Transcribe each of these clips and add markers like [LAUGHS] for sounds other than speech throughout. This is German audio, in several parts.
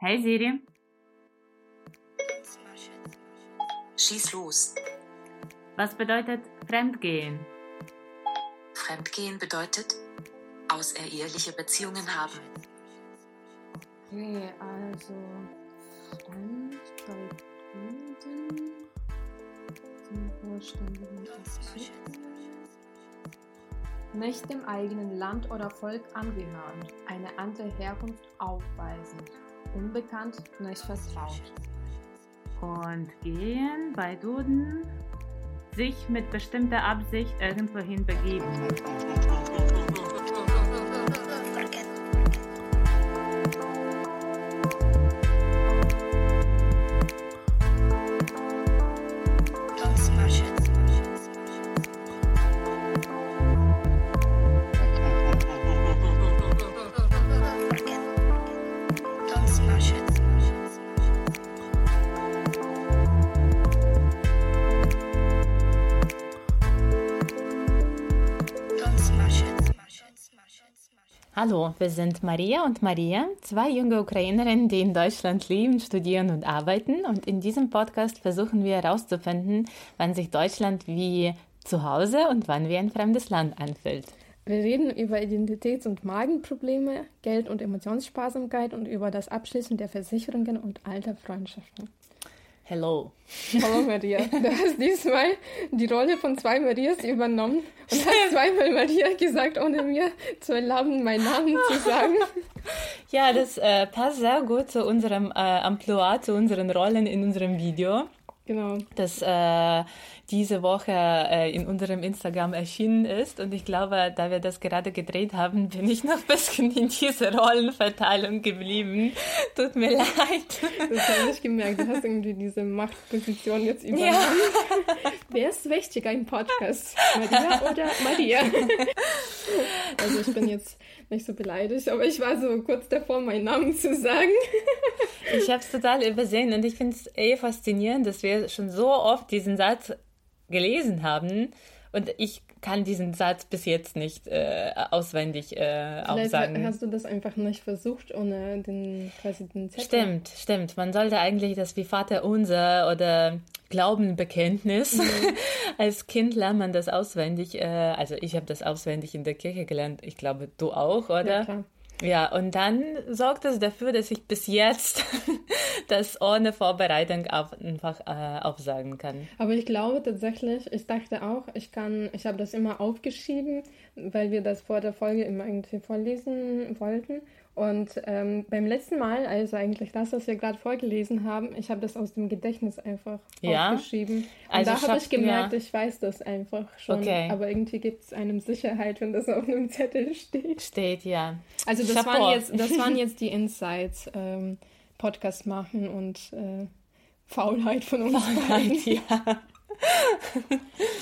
Hey Siri. Schieß los. Was bedeutet Fremdgehen? Fremdgehen bedeutet außereheliche Beziehungen haben. Okay, also Fremd bei Kunden zum vollständigen Bezug. Nicht dem eigenen Land oder Volk angehören, eine andere Herkunft aufweisen, unbekannt, nicht vertraut. Und gehen bei Duden sich mit bestimmter Absicht irgendwohin begeben. Hallo, wir sind Maria und Maria, zwei junge Ukrainerinnen, die in Deutschland leben, studieren und arbeiten. Und in diesem Podcast versuchen wir herauszufinden, wann sich Deutschland wie zu Hause und wann wie ein fremdes Land anfühlt. Wir reden über Identitäts- und Magenprobleme, Geld- und Emotionssparsamkeit und über das Abschließen der Versicherungen und alter Freundschaften. Hello. Hallo Maria, [LAUGHS] du hast diesmal die Rolle von zwei Marias übernommen und hast zweimal Maria gesagt, ohne mir zu erlauben, meinen Namen zu sagen. Ja, das äh, passt sehr gut zu unserem äh, Amplua, zu unseren Rollen in unserem Video. Genau. Das äh, diese Woche äh, in unserem Instagram erschienen ist. Und ich glaube, da wir das gerade gedreht haben, bin ich noch ein bisschen in dieser Rollenverteilung geblieben. Tut mir leid. Das habe ich gemerkt. Du hast irgendwie diese Machtposition jetzt übernommen. [LAUGHS] Ja. Wer ist wichtiger im Podcast? Maria oder Maria? [LAUGHS] Also ich bin jetzt nicht so beleidigt, aber ich war so kurz davor, meinen Namen zu sagen. [LAUGHS] Ich habe es total übersehen und ich finde es eh faszinierend, dass wir schon so oft diesen Satz gelesen haben und ich kann diesen Satz bis jetzt nicht äh, auswendig äh, aufsagen. hast du das einfach nicht versucht ohne den quasi den Zettel? Stimmt, stimmt. Man sollte eigentlich das wie Vater unser oder Glaubenbekenntnis. Mhm. [LAUGHS] Als Kind lernt man das auswendig. Äh, also ich habe das auswendig in der Kirche gelernt. Ich glaube, du auch, oder? Ja, klar. Ja, und dann sorgt es dafür, dass ich bis jetzt [LAUGHS] das ohne Vorbereitung einfach äh, aufsagen kann. Aber ich glaube tatsächlich, ich dachte auch, ich kann, ich habe das immer aufgeschrieben, weil wir das vor der Folge immer irgendwie vorlesen wollten. Und ähm, beim letzten Mal, also eigentlich das, was wir gerade vorgelesen haben, ich habe das aus dem Gedächtnis einfach ja? aufgeschrieben. Und also da habe ich gemerkt, ich weiß das einfach schon. Okay. Aber irgendwie gibt es einem Sicherheit, wenn das auf einem Zettel steht. Steht, ja. Also das, waren jetzt, das waren [LAUGHS] jetzt die Insights. Ähm, Podcast machen und äh, Faulheit von uns. Faulheit, ja.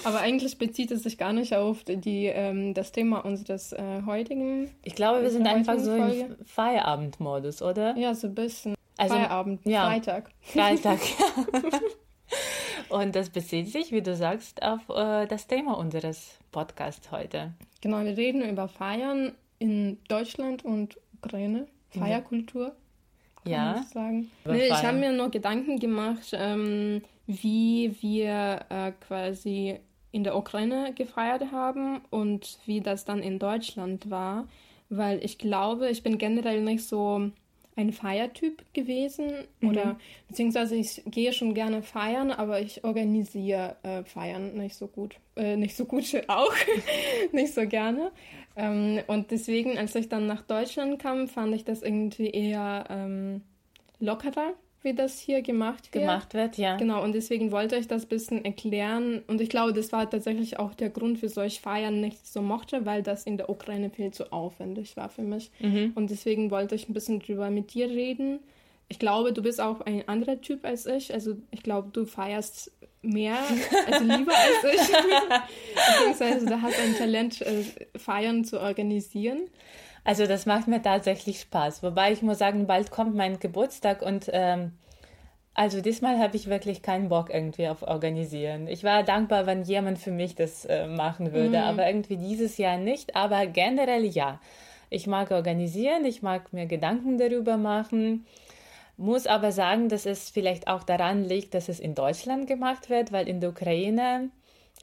Aber eigentlich bezieht es sich gar nicht auf die, ähm, das Thema unseres äh, heutigen. Ich glaube, wir sind einfach so im Feierabendmodus, oder? Ja, so ein bisschen. Also, Feierabend, ja, Freitag. Freitag, [LAUGHS] ja. Und das bezieht sich, wie du sagst, auf äh, das Thema unseres Podcasts heute. Genau, wir reden über Feiern in Deutschland und Ukraine, Feierkultur. Ja. Ich, sagen. Nee, ich habe mir noch Gedanken gemacht, ähm, wie wir äh, quasi in der Ukraine gefeiert haben und wie das dann in Deutschland war, weil ich glaube, ich bin generell nicht so ein Feiertyp gewesen mhm. oder beziehungsweise ich gehe schon gerne feiern, aber ich organisiere äh, Feiern nicht so gut. Äh, nicht so gut [LAUGHS] auch, [LAUGHS] nicht so gerne. Ähm, und deswegen, als ich dann nach Deutschland kam, fand ich das irgendwie eher ähm, lockerer wie das hier gemacht wird. Gemacht wird, ja. Genau, und deswegen wollte ich das ein bisschen erklären. Und ich glaube, das war tatsächlich auch der Grund, wieso ich Feiern nicht so mochte, weil das in der Ukraine viel zu aufwendig war für mich. Mhm. Und deswegen wollte ich ein bisschen drüber mit dir reden. Ich glaube, du bist auch ein anderer Typ als ich. Also ich glaube, du feierst mehr, also [LAUGHS] lieber als ich. [LAUGHS] Beziehungsweise du hast ein Talent, äh, Feiern zu organisieren. Also das macht mir tatsächlich Spaß. Wobei ich muss sagen, bald kommt mein Geburtstag und ähm, also diesmal habe ich wirklich keinen Bock irgendwie auf Organisieren. Ich war dankbar, wenn jemand für mich das äh, machen würde, mhm. aber irgendwie dieses Jahr nicht. Aber generell ja. Ich mag organisieren, ich mag mir Gedanken darüber machen. Muss aber sagen, dass es vielleicht auch daran liegt, dass es in Deutschland gemacht wird, weil in der Ukraine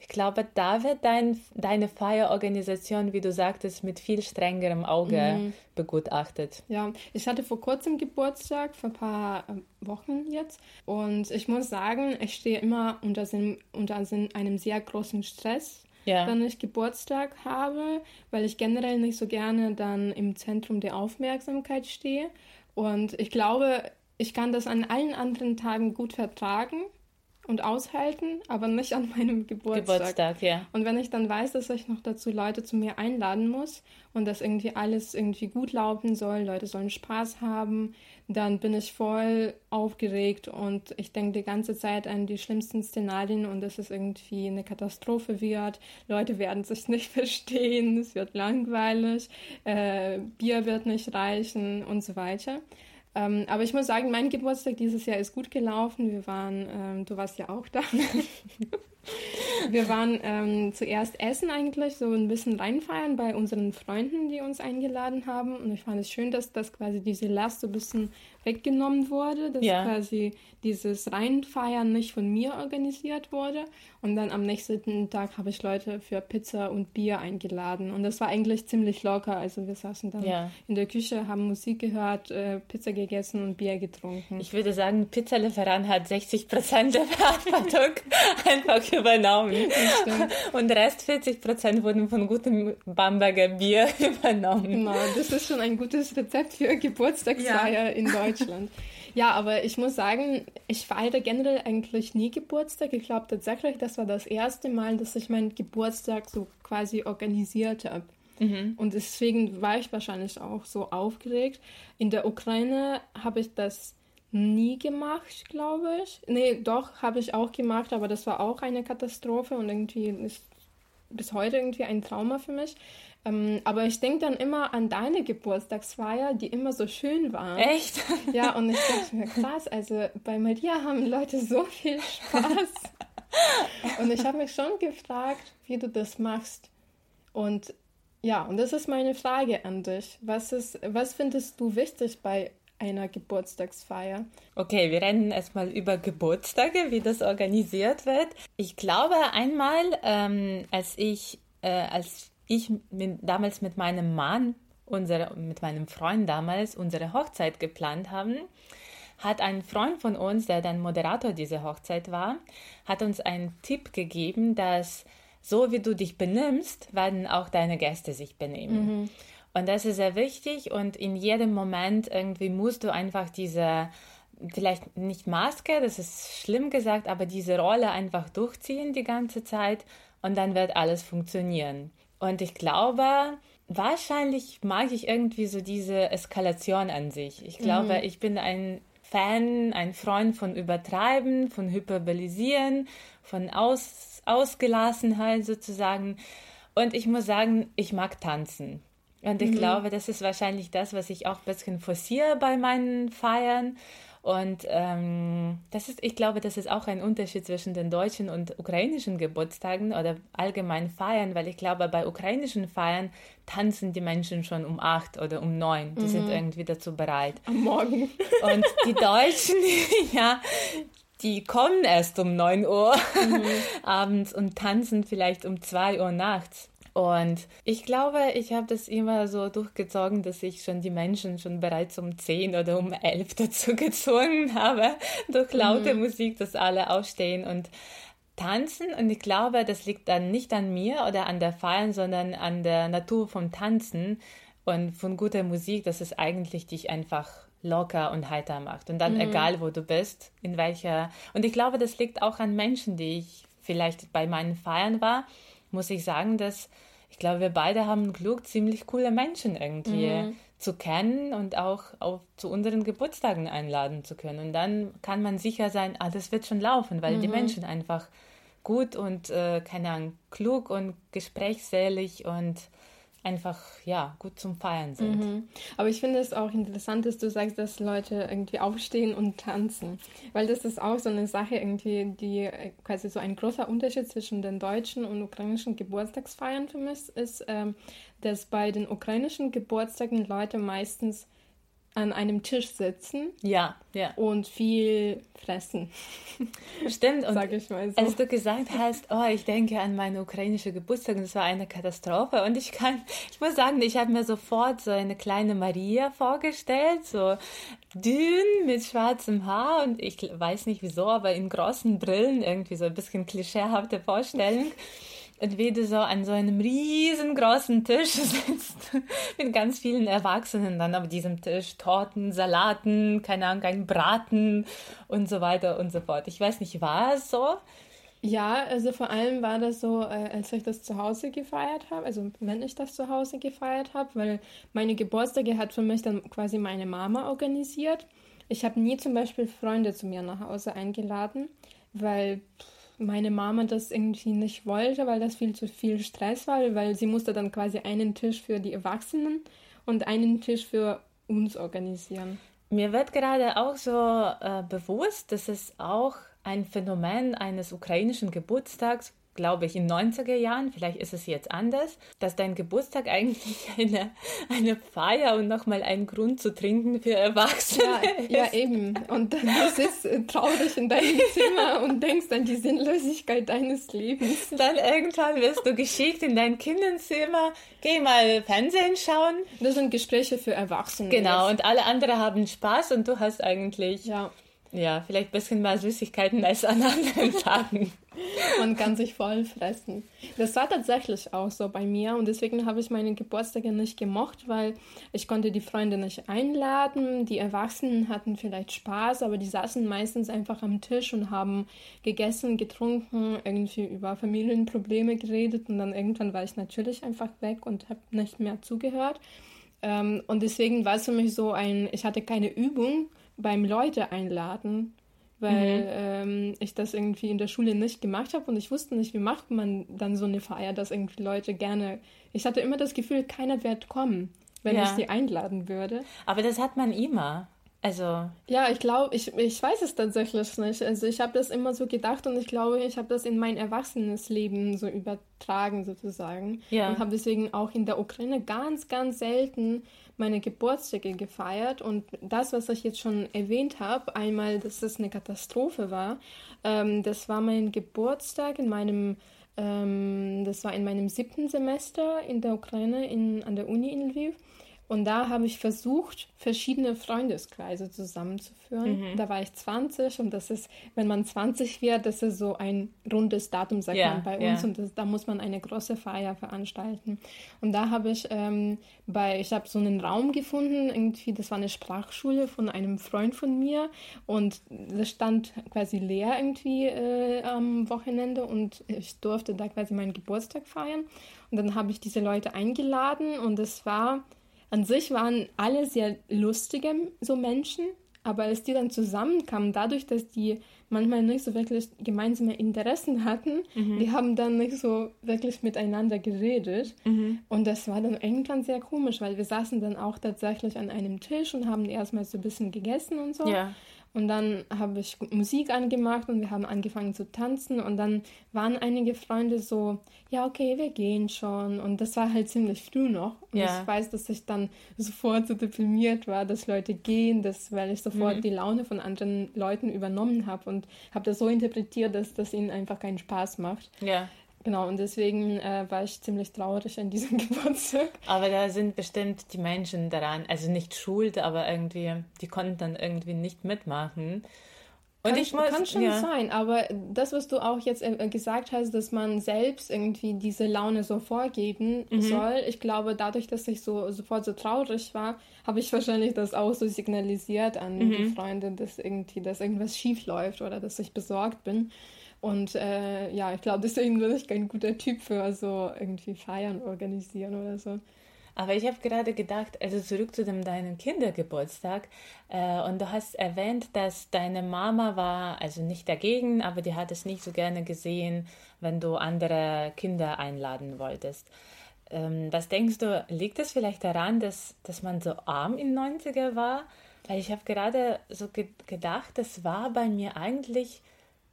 ich glaube, da wird dein, deine Feierorganisation, wie du sagtest, mit viel strengerem Auge mhm. begutachtet. Ja, ich hatte vor kurzem Geburtstag, vor ein paar ähm, Wochen jetzt. Und ich muss sagen, ich stehe immer unter, unter einem sehr großen Stress, ja. wenn ich Geburtstag habe, weil ich generell nicht so gerne dann im Zentrum der Aufmerksamkeit stehe. Und ich glaube, ich kann das an allen anderen Tagen gut vertragen und aushalten, aber nicht an meinem Geburtstag. Geburtstag, ja. Und wenn ich dann weiß, dass ich noch dazu Leute zu mir einladen muss und dass irgendwie alles irgendwie gut laufen soll, Leute sollen Spaß haben, dann bin ich voll aufgeregt und ich denke die ganze Zeit an die schlimmsten Szenarien und dass es irgendwie eine Katastrophe wird. Leute werden sich [LAUGHS] nicht verstehen, es wird langweilig, äh, Bier wird nicht reichen und so weiter. Ähm, aber ich muss sagen, mein Geburtstag dieses Jahr ist gut gelaufen. Wir waren, ähm, du warst ja auch da. [LAUGHS] Wir waren ähm, zuerst essen eigentlich, so ein bisschen reinfeiern bei unseren Freunden, die uns eingeladen haben. Und ich fand es schön, dass das quasi diese Last so ein bisschen weggenommen wurde, dass ja. quasi dieses Reinfeiern nicht von mir organisiert wurde. Und dann am nächsten Tag habe ich Leute für Pizza und Bier eingeladen. Und das war eigentlich ziemlich locker. Also wir saßen dann ja. in der Küche, haben Musik gehört, äh, Pizza gegessen und Bier getrunken. Ich würde sagen, Pizzalieferant hat 60 Prozent der Verantwortung [LAUGHS] einfach [LAUGHS] übernommen. Und Rest 40 Prozent wurden von gutem Bamberger Bier [LAUGHS] übernommen. Genau, das ist schon ein gutes Rezept für Geburtstagsfeier ja. in Deutschland. Ja, aber ich muss sagen, ich feiere generell eigentlich nie Geburtstag. Ich glaube tatsächlich, das war das erste Mal, dass ich meinen Geburtstag so quasi organisiert habe. Mhm. Und deswegen war ich wahrscheinlich auch so aufgeregt. In der Ukraine habe ich das nie gemacht, glaube ich. Nee, doch, habe ich auch gemacht, aber das war auch eine Katastrophe und irgendwie ist bis heute irgendwie ein Trauma für mich. Ähm, aber ich denke dann immer an deine Geburtstagsfeier, die immer so schön war. Echt? Ja, und ich dachte mir, krass, also bei Maria haben Leute so viel Spaß. und ich habe mich schon gefragt, wie du das machst. Und ja, und das ist meine Frage an dich. Was, ist, was findest du wichtig bei einer Geburtstagsfeier. Okay, wir reden erstmal über Geburtstage, wie das organisiert wird. Ich glaube einmal, ähm, als ich, äh, als ich mit, damals mit meinem Mann, unsere, mit meinem Freund damals unsere Hochzeit geplant haben, hat ein Freund von uns, der dann Moderator dieser Hochzeit war, hat uns einen Tipp gegeben, dass so wie du dich benimmst, werden auch deine Gäste sich benehmen. Mhm. Und das ist sehr wichtig und in jedem Moment irgendwie musst du einfach diese, vielleicht nicht Maske, das ist schlimm gesagt, aber diese Rolle einfach durchziehen die ganze Zeit und dann wird alles funktionieren. Und ich glaube, wahrscheinlich mag ich irgendwie so diese Eskalation an sich. Ich glaube, mhm. ich bin ein Fan, ein Freund von Übertreiben, von Hyperbolisieren, von Aus, Ausgelassenheit sozusagen. Und ich muss sagen, ich mag tanzen. Und ich mhm. glaube, das ist wahrscheinlich das, was ich auch ein bisschen forciere bei meinen Feiern. Und ähm, das ist, ich glaube, das ist auch ein Unterschied zwischen den deutschen und ukrainischen Geburtstagen oder allgemein Feiern, weil ich glaube, bei ukrainischen Feiern tanzen die Menschen schon um acht oder um neun. Die mhm. sind irgendwie dazu bereit. Am Morgen. [LAUGHS] Und die Deutschen, [LAUGHS] ja, die kommen erst um neun Uhr mhm. [LAUGHS] abends und tanzen vielleicht um zwei Uhr nachts. Und ich glaube, ich habe das immer so durchgezogen, dass ich schon die Menschen schon bereits um 10 oder um 11 [LAUGHS] dazu gezwungen habe, durch laute mhm. Musik, dass alle aufstehen und tanzen. Und ich glaube, das liegt dann nicht an mir oder an der Feiern, sondern an der Natur vom Tanzen und von guter Musik, dass es eigentlich dich einfach locker und heiter macht. Und dann mhm. egal, wo du bist, in welcher. Und ich glaube, das liegt auch an Menschen, die ich vielleicht bei meinen Feiern war muss ich sagen, dass ich glaube, wir beide haben Glück, ziemlich coole Menschen irgendwie mhm. zu kennen und auch auf, zu unseren Geburtstagen einladen zu können. Und dann kann man sicher sein, ah, das wird schon laufen, weil mhm. die Menschen einfach gut und, äh, keine Ahnung, klug und gesprächssälig und einfach ja gut zum Feiern sind. Mhm. Aber ich finde es auch interessant, dass du sagst, dass Leute irgendwie aufstehen und tanzen, weil das ist auch so eine Sache irgendwie, die äh, quasi so ein großer Unterschied zwischen den deutschen und ukrainischen Geburtstagsfeiern für mich ist, ähm, dass bei den ukrainischen Geburtstagen Leute meistens an einem Tisch sitzen. Ja, ja. Und viel fressen. [LAUGHS] Stimmt. Und Sag ich mal so. als du gesagt hast, oh, ich denke an meine ukrainische Geburtstag, das war eine Katastrophe. Und ich kann, ich muss sagen, ich habe mir sofort so eine kleine Maria vorgestellt, so dünn mit schwarzem Haar und ich weiß nicht wieso, aber in großen Brillen, irgendwie so ein bisschen klischeehafte Vorstellung du so an so einem riesengroßen Tisch [LAUGHS] sitzt mit ganz vielen Erwachsenen dann auf diesem Tisch, Torten, Salaten, keine Ahnung, ein Braten und so weiter und so fort. Ich weiß nicht, war es so? Ja, also vor allem war das so, äh, als ich das zu Hause gefeiert habe, also wenn ich das zu Hause gefeiert habe, weil meine Geburtstage hat für mich dann quasi meine Mama organisiert. Ich habe nie zum Beispiel Freunde zu mir nach Hause eingeladen, weil meine Mama das irgendwie nicht wollte, weil das viel zu viel Stress war, weil sie musste dann quasi einen Tisch für die Erwachsenen und einen Tisch für uns organisieren. Mir wird gerade auch so äh, bewusst, dass es auch ein Phänomen eines ukrainischen Geburtstags glaube ich, in 90er Jahren, vielleicht ist es jetzt anders, dass dein Geburtstag eigentlich [LAUGHS] eine, eine Feier und nochmal ein Grund zu trinken für Erwachsene ja, ist. Ja, eben. Und dann sitzt du traurig in deinem [LAUGHS] Zimmer und denkst an die Sinnlosigkeit deines Lebens. Dann irgendwann wirst du geschickt in dein Kindenzimmer, geh mal Fernsehen schauen. Das sind Gespräche für Erwachsene. Genau, und alle anderen haben Spaß und du hast eigentlich... Ja. Ja, vielleicht ein bisschen mehr Süßigkeiten als an anderen [LAUGHS] Tagen. Man kann sich voll fressen. Das war tatsächlich auch so bei mir und deswegen habe ich meine Geburtstage nicht gemocht, weil ich konnte die Freunde nicht einladen. Die Erwachsenen hatten vielleicht Spaß, aber die saßen meistens einfach am Tisch und haben gegessen, getrunken, irgendwie über Familienprobleme geredet und dann irgendwann war ich natürlich einfach weg und habe nicht mehr zugehört. Ähm, und deswegen war es für mich so ein, ich hatte keine Übung beim Leute einladen, weil mhm. ähm, ich das irgendwie in der Schule nicht gemacht habe und ich wusste nicht, wie macht man dann so eine Feier, dass irgendwie Leute gerne. Ich hatte immer das Gefühl, keiner wird kommen, wenn ja. ich sie einladen würde. Aber das hat man immer. Also. Ja, ich glaube, ich, ich weiß es tatsächlich nicht. Also ich habe das immer so gedacht und ich glaube, ich habe das in mein erwachsenes Leben so übertragen sozusagen. Ja. Und habe deswegen auch in der Ukraine ganz, ganz selten meine Geburtstage gefeiert. Und das, was ich jetzt schon erwähnt habe, einmal, dass es eine Katastrophe war, ähm, das war mein Geburtstag in meinem ähm, das war in meinem siebten Semester in der Ukraine in, an der Uni in Lviv. Und da habe ich versucht, verschiedene Freundeskreise zusammenzuführen. Mhm. Da war ich 20 und das ist, wenn man 20 wird, das ist so ein rundes Datum, sagt yeah, man bei uns. Yeah. Und das, da muss man eine große Feier veranstalten. Und da habe ich ähm, bei, ich habe so einen Raum gefunden, irgendwie, das war eine Sprachschule von einem Freund von mir und das stand quasi leer irgendwie äh, am Wochenende und ich durfte da quasi meinen Geburtstag feiern. Und dann habe ich diese Leute eingeladen und es war an sich waren alle sehr lustige so Menschen, aber als die dann zusammenkamen, dadurch, dass die manchmal nicht so wirklich gemeinsame Interessen hatten, mhm. die haben dann nicht so wirklich miteinander geredet. Mhm. Und das war dann irgendwann sehr komisch, weil wir saßen dann auch tatsächlich an einem Tisch und haben erstmal so ein bisschen gegessen und so. Ja. Und dann habe ich Musik angemacht und wir haben angefangen zu tanzen. Und dann waren einige Freunde so, ja, okay, wir gehen schon. Und das war halt ziemlich früh noch. Und ja. ich weiß, dass ich dann sofort so deprimiert war, dass Leute gehen, dass, weil ich sofort mhm. die Laune von anderen Leuten übernommen habe und habe das so interpretiert, dass das ihnen einfach keinen Spaß macht. Ja. Genau, und deswegen äh, war ich ziemlich traurig an diesem [LAUGHS] Geburtstag. Aber da sind bestimmt die Menschen daran, also nicht schuld, aber irgendwie, die konnten dann irgendwie nicht mitmachen. Und kann, ich muss, kann schon ja. sein, aber das, was du auch jetzt äh, gesagt hast, dass man selbst irgendwie diese Laune so vorgeben mhm. soll, ich glaube, dadurch, dass ich so sofort so traurig war, habe ich wahrscheinlich das auch so signalisiert an mhm. die Freunde, dass irgendwie, dass irgendwas schief läuft oder dass ich besorgt bin. Und äh, ja, ich glaube, deswegen bin ich kein guter Typ für so irgendwie Feiern organisieren oder so. Aber ich habe gerade gedacht, also zurück zu dem deinen Kindergeburtstag. Äh, und du hast erwähnt, dass deine Mama war, also nicht dagegen, aber die hat es nicht so gerne gesehen, wenn du andere Kinder einladen wolltest. Ähm, was denkst du, liegt es vielleicht daran, dass, dass man so arm in 90er war? Weil ich habe gerade so ge gedacht, das war bei mir eigentlich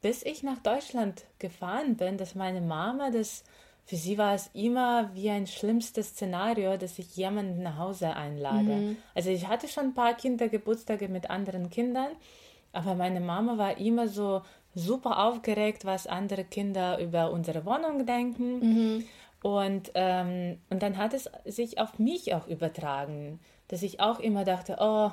bis ich nach Deutschland gefahren bin, dass meine Mama das für sie war es immer wie ein schlimmstes Szenario, dass ich jemanden nach Hause einlade. Mhm. Also ich hatte schon ein paar Kindergeburtstage mit anderen Kindern, aber meine Mama war immer so super aufgeregt, was andere Kinder über unsere Wohnung denken. Mhm. Und, ähm, und dann hat es sich auf mich auch übertragen, dass ich auch immer dachte, oh,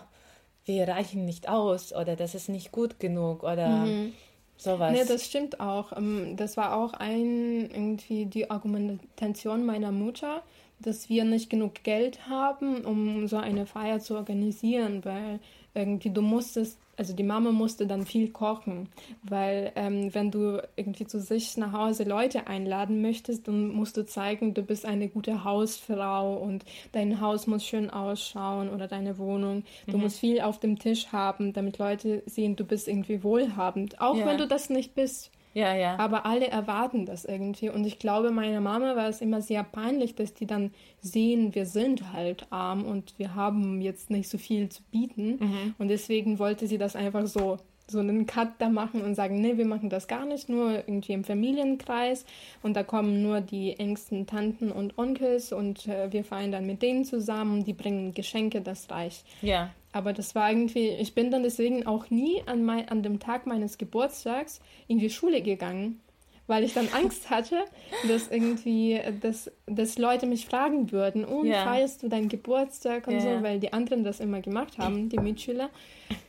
wir reichen nicht aus oder das ist nicht gut genug oder mhm. Sowas. Nee, das stimmt auch. Ähm, das war auch ein irgendwie die Argumentation meiner Mutter, dass wir nicht genug Geld haben, um so eine Feier zu organisieren, weil irgendwie du musstest also die Mama musste dann viel kochen, weil ähm, wenn du irgendwie zu sich nach Hause Leute einladen möchtest, dann musst du zeigen, du bist eine gute Hausfrau und dein Haus muss schön ausschauen oder deine Wohnung. Du mhm. musst viel auf dem Tisch haben, damit Leute sehen, du bist irgendwie wohlhabend, auch ja. wenn du das nicht bist. Ja, ja. Aber alle erwarten das irgendwie. Und ich glaube, meiner Mama war es immer sehr peinlich, dass die dann sehen, wir sind halt arm und wir haben jetzt nicht so viel zu bieten. Mhm. Und deswegen wollte sie das einfach so so einen Cut da machen und sagen, nee, wir machen das gar nicht, nur irgendwie im Familienkreis und da kommen nur die engsten Tanten und Onkels und äh, wir feiern dann mit denen zusammen, die bringen Geschenke, das reicht. Ja. Aber das war irgendwie, ich bin dann deswegen auch nie an, mein, an dem Tag meines Geburtstags in die Schule gegangen, weil ich dann [LAUGHS] Angst hatte, dass irgendwie, dass, dass Leute mich fragen würden, und ja. feierst du deinen Geburtstag und ja. so, weil die anderen das immer gemacht haben, die Mitschüler.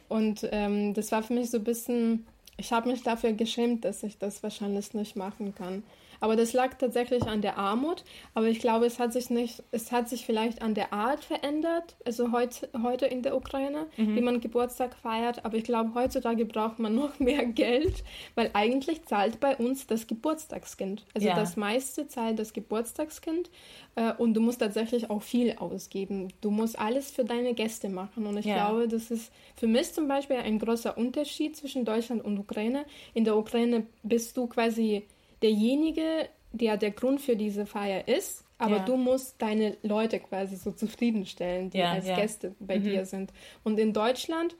Und ähm, das war für mich so ein bisschen, ich habe mich dafür geschämt, dass ich das wahrscheinlich nicht machen kann. Aber das lag tatsächlich an der Armut. Aber ich glaube, es hat sich nicht, es hat sich vielleicht an der Art verändert, also heute, heute in der Ukraine, mhm. wie man Geburtstag feiert. Aber ich glaube, heutzutage braucht man noch [LAUGHS] mehr Geld, weil eigentlich zahlt bei uns das Geburtstagskind. Also ja. das meiste zahlt das Geburtstagskind. Äh, und du musst tatsächlich auch viel ausgeben. Du musst alles für deine Gäste machen. Und ich ja. glaube, das ist für mich zum Beispiel ein großer Unterschied zwischen Deutschland und Ukraine. In der Ukraine bist du quasi derjenige, der der Grund für diese Feier ist, aber ja. du musst deine Leute quasi so zufriedenstellen, die ja, als ja. Gäste bei mhm. dir sind. Und in Deutschland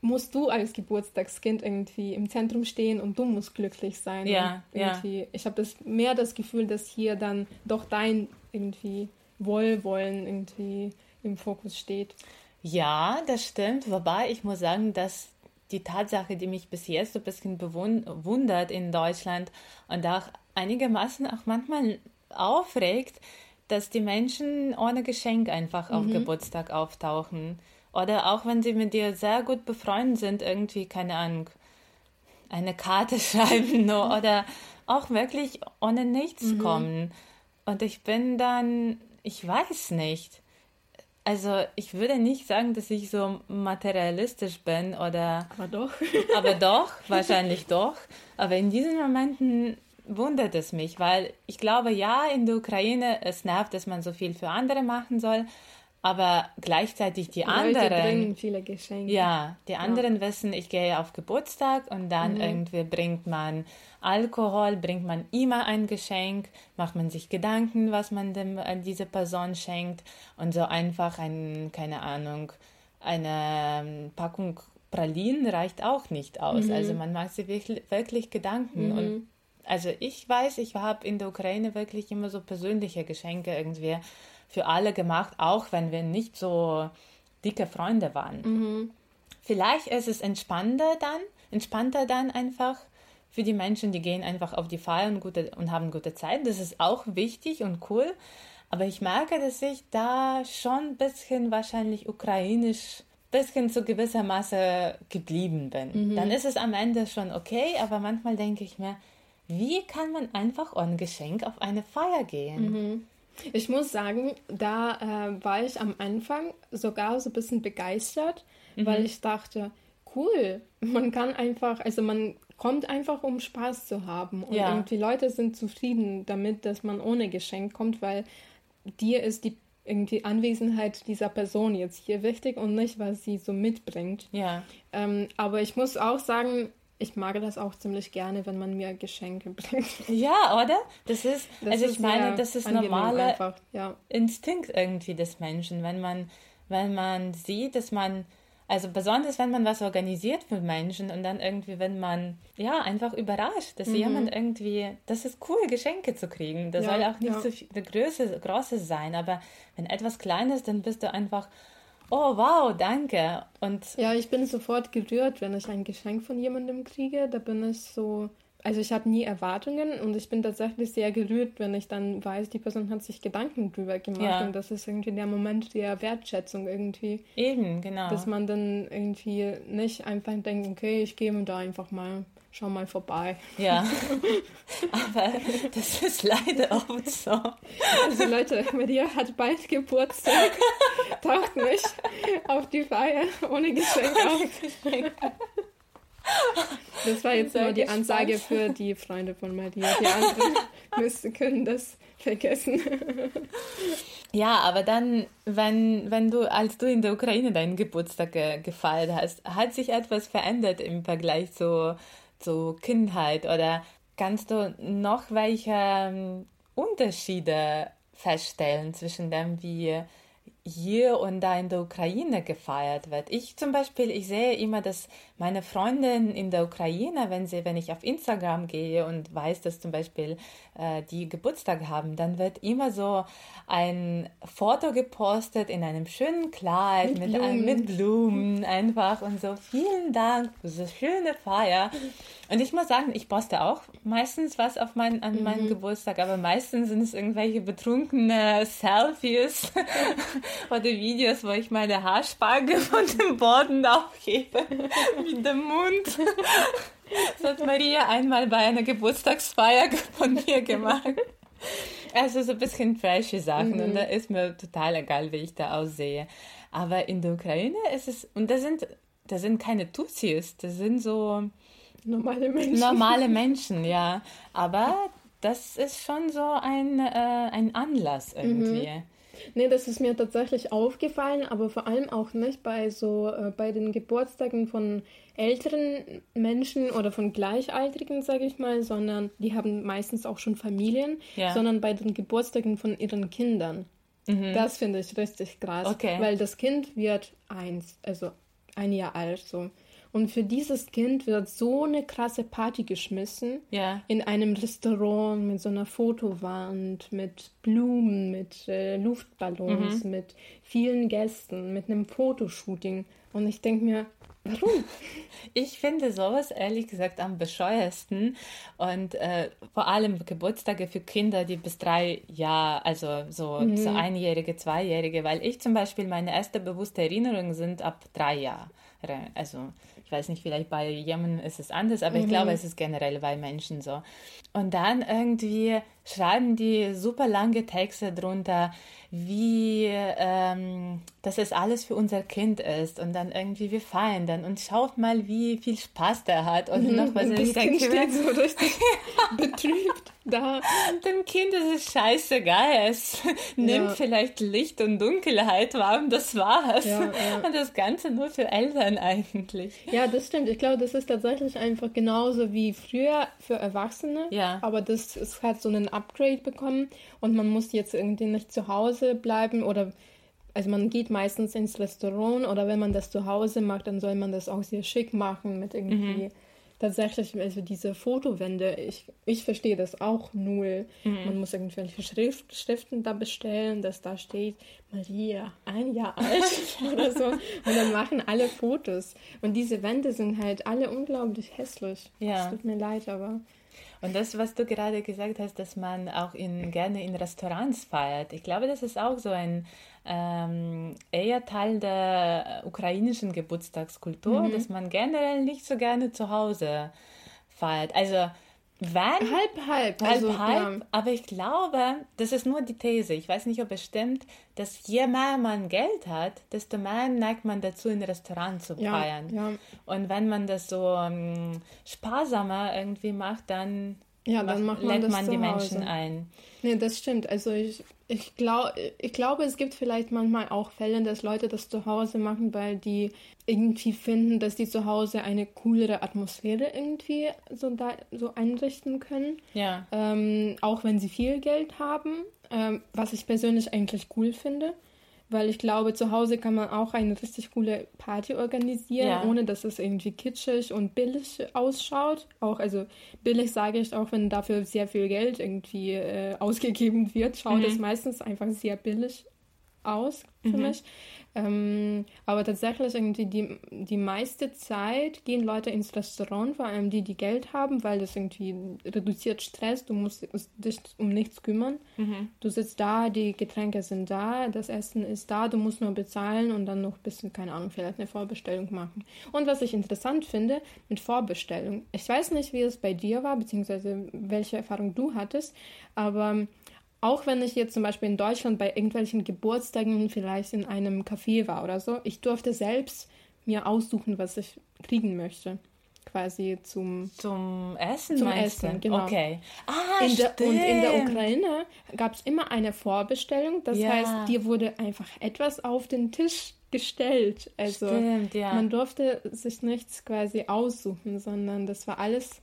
musst du als Geburtstagskind irgendwie im Zentrum stehen und du musst glücklich sein. Ja, irgendwie, Ich habe das mehr das Gefühl, dass hier dann doch dein irgendwie Wohlwollen irgendwie im Fokus steht. Ja, das stimmt. Wobei ich muss sagen, dass die Tatsache, die mich bis jetzt so ein bisschen bewundert in Deutschland und auch einigermaßen auch manchmal aufregt, dass die Menschen ohne Geschenk einfach mhm. auf Geburtstag auftauchen. Oder auch wenn sie mit dir sehr gut befreundet sind, irgendwie, keine Ahnung, eine Karte [LAUGHS] schreiben nur, oder auch wirklich ohne nichts mhm. kommen. Und ich bin dann, ich weiß nicht. Also ich würde nicht sagen, dass ich so materialistisch bin oder. Aber doch. [LAUGHS] aber doch, [LAUGHS] wahrscheinlich doch. Aber in diesen Momenten wundert es mich, weil ich glaube, ja, in der Ukraine, es nervt, dass man so viel für andere machen soll, aber gleichzeitig die, die anderen bringen viele Geschenke. Ja, die anderen ja. wissen, ich gehe auf Geburtstag und dann mhm. irgendwie bringt man Alkohol, bringt man immer ein Geschenk, macht man sich Gedanken, was man dem äh, diese Person schenkt und so einfach ein keine Ahnung eine ähm, Packung Pralinen reicht auch nicht aus. Mhm. Also man macht sich wirklich, wirklich Gedanken mhm. und also ich weiß, ich habe in der Ukraine wirklich immer so persönliche Geschenke irgendwie für alle gemacht, auch wenn wir nicht so dicke Freunde waren. Mhm. Vielleicht ist es entspannter dann, entspannter dann einfach für die Menschen, die gehen einfach auf die Feier und, gute, und haben gute Zeit. Das ist auch wichtig und cool. Aber ich merke, dass ich da schon ein bisschen wahrscheinlich ukrainisch bisschen zu gewisser Maße geblieben bin. Mhm. Dann ist es am Ende schon okay, aber manchmal denke ich mir, wie kann man einfach ohne Geschenk auf eine Feier gehen? Mhm. Ich muss sagen, da äh, war ich am Anfang sogar so ein bisschen begeistert, mhm. weil ich dachte, cool, man kann einfach, also man kommt einfach, um Spaß zu haben. Und ja. irgendwie Leute sind zufrieden damit, dass man ohne Geschenk kommt, weil dir ist die irgendwie Anwesenheit dieser Person jetzt hier wichtig und nicht, was sie so mitbringt. Ja. Ähm, aber ich muss auch sagen, ich mag das auch ziemlich gerne, wenn man mir Geschenke [LAUGHS] bringt. Ja, oder? Das ist, das also ich meine, das ist normaler ja. Instinkt irgendwie des Menschen, wenn man, wenn man sieht, dass man Also besonders, wenn man was organisiert für Menschen und dann irgendwie, wenn man ja einfach überrascht, dass mhm. jemand irgendwie, das ist cool, Geschenke zu kriegen. Das ja, soll auch nicht ja. so viel, Größe, Großes sein, aber wenn etwas Kleines, dann bist du einfach, oh wow, danke. Und ja, ich bin sofort gerührt, wenn ich ein Geschenk von jemandem kriege. Da bin ich so, also ich habe nie Erwartungen und ich bin tatsächlich sehr gerührt, wenn ich dann weiß, die Person hat sich Gedanken drüber gemacht ja. und das ist irgendwie der Moment der Wertschätzung irgendwie. Eben, genau. Dass man dann irgendwie nicht einfach denkt, okay, ich gehe da einfach mal, schau mal vorbei. Ja, [LAUGHS] aber das ist leider oft so. Also Leute, Maria hat bald Geburtstag, taucht nicht auf die Feier ohne Geschenk auf. Das war jetzt nur die Ansage für die Freunde von Maria. Die anderen [LAUGHS] müssen, können das vergessen. Ja, aber dann, wenn, wenn du, als du in der Ukraine deinen Geburtstag ge gefeiert hast, hat sich etwas verändert im Vergleich zu, zu Kindheit oder kannst du noch welche ähm, Unterschiede feststellen zwischen dem, wie hier und da in der Ukraine gefeiert wird. Ich zum Beispiel, ich sehe immer, dass meine Freundin in der Ukraine, wenn sie, wenn ich auf Instagram gehe und weiß, dass zum Beispiel äh, die Geburtstag haben, dann wird immer so ein Foto gepostet in einem schönen Kleid mit, mit, Blumen. Ein, mit Blumen einfach und so. Vielen Dank für so schöne Feier. Und ich muss sagen, ich poste auch meistens was auf mein, an mhm. meinen Geburtstag, aber meistens sind es irgendwelche betrunkene Selfies [LAUGHS] oder Videos, wo ich meine Haarsparge [LAUGHS] von dem Boden aufhebe mit dem Mund. Das hat Maria einmal bei einer Geburtstagsfeier von mir gemacht. Also so ein bisschen trashy Sachen mhm. und da ist mir total egal, wie ich da aussehe. Aber in der Ukraine ist es, und da sind, da sind keine Tutsis, das sind so normale Menschen. Normale [LAUGHS] Menschen, ja. Aber das ist schon so ein, äh, ein Anlass irgendwie. Mhm. Nee, das ist mir tatsächlich aufgefallen, aber vor allem auch nicht bei so äh, bei den Geburtstagen von älteren Menschen oder von Gleichaltrigen, sage ich mal, sondern die haben meistens auch schon Familien, ja. sondern bei den Geburtstagen von ihren Kindern. Mhm. Das finde ich richtig krass, okay. weil das Kind wird eins, also ein Jahr alt so. Und für dieses Kind wird so eine krasse Party geschmissen. Ja. In einem Restaurant mit so einer Fotowand, mit Blumen, mit äh, Luftballons, mhm. mit vielen Gästen, mit einem Fotoshooting. Und ich denke mir, Warum? [LAUGHS] Ich finde sowas ehrlich gesagt am bescheuersten und äh, vor allem Geburtstage für Kinder, die bis drei Jahre, also so, mhm. so einjährige, zweijährige, weil ich zum Beispiel meine erste bewusste Erinnerung sind ab drei Jahre. Also weiß nicht, vielleicht bei jemandem ist es anders, aber mhm. ich glaube, es ist generell bei Menschen so. Und dann irgendwie schreiben die super lange Texte drunter, wie ähm, dass es alles für unser Kind ist und dann irgendwie wir feiern dann und schaut mal, wie viel Spaß der hat und mhm, noch was ich denke, steht so richtig [LAUGHS] betrübt da. Dem Kind ist es scheißegal, es nimmt vielleicht Licht und Dunkelheit und das war's. Ja, ja. [LAUGHS] Und das Ganze nur für Eltern eigentlich. Ja, das stimmt. Ich glaube, das ist tatsächlich einfach genauso wie früher für Erwachsene. Ja. Aber das es hat so einen Upgrade bekommen und man muss jetzt irgendwie nicht zu Hause bleiben oder also man geht meistens ins Restaurant oder wenn man das zu Hause macht, dann soll man das auch sehr schick machen mit irgendwie mhm. Tatsächlich, also diese Fotowände, ich, ich verstehe das auch null. Mhm. Man muss irgendwelche Schrift, Schriften da bestellen, dass da steht, Maria, ein Jahr [LAUGHS] alt [LAUGHS] oder so. Und dann machen alle Fotos. Und diese Wände sind halt alle unglaublich hässlich. Ja. Es tut mir leid, aber und das, was du gerade gesagt hast, dass man auch in, gerne in Restaurants feiert, ich glaube, das ist auch so ein ähm, eher Teil der ukrainischen Geburtstagskultur, mhm. dass man generell nicht so gerne zu Hause feiert. Also wenn, halb, halb. Halb, also, halb. Ja. Aber ich glaube, das ist nur die These. Ich weiß nicht, ob es stimmt, dass je mehr man Geld hat, desto mehr neigt man dazu, in ein Restaurant zu feiern. Ja, ja. Und wenn man das so um, ähm, sparsamer irgendwie macht, dann, ja, dann macht, man lädt man die Menschen ein. Nee, das stimmt. Also ich, ich, glaub, ich glaube, es gibt vielleicht manchmal auch Fälle, dass Leute das zu Hause machen, weil die irgendwie finden, dass die zu Hause eine coolere Atmosphäre irgendwie so, da, so einrichten können. Ja. Ähm, auch wenn sie viel Geld haben, ähm, was ich persönlich eigentlich cool finde weil ich glaube, zu Hause kann man auch eine richtig coole Party organisieren, ja. ohne dass es irgendwie kitschig und billig ausschaut. Auch, also billig sage ich auch, wenn dafür sehr viel Geld irgendwie äh, ausgegeben wird, schaut mhm. es meistens einfach sehr billig aus für mhm. mich. Ähm, aber tatsächlich irgendwie die, die meiste Zeit gehen Leute ins Restaurant, vor allem die, die Geld haben, weil das irgendwie reduziert Stress. Du musst dich um nichts kümmern. Mhm. Du sitzt da, die Getränke sind da, das Essen ist da, du musst nur bezahlen und dann noch ein bisschen, keine Ahnung, vielleicht eine Vorbestellung machen. Und was ich interessant finde mit Vorbestellung, ich weiß nicht, wie es bei dir war, beziehungsweise welche Erfahrung du hattest, aber auch wenn ich jetzt zum Beispiel in Deutschland bei irgendwelchen Geburtstagen vielleicht in einem Café war oder so, ich durfte selbst mir aussuchen, was ich kriegen möchte. Quasi zum, zum Essen. Zum Essen, genau. Okay. Ah, in der, und in der Ukraine gab es immer eine Vorbestellung. Das ja. heißt, dir wurde einfach etwas auf den Tisch gestellt. Also stimmt, ja. man durfte sich nichts quasi aussuchen, sondern das war alles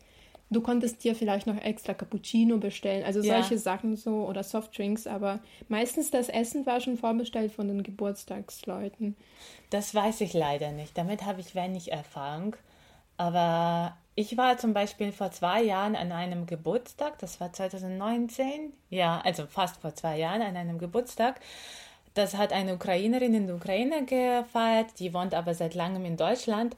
Du konntest dir vielleicht noch extra Cappuccino bestellen, also ja. solche Sachen so oder Softdrinks, aber meistens das Essen war schon vorbestellt von den Geburtstagsleuten. Das weiß ich leider nicht. Damit habe ich wenig Erfahrung. Aber ich war zum Beispiel vor zwei Jahren an einem Geburtstag, das war 2019, ja, also fast vor zwei Jahren an einem Geburtstag. Das hat eine Ukrainerin in der Ukraine gefeiert, die wohnt aber seit langem in Deutschland.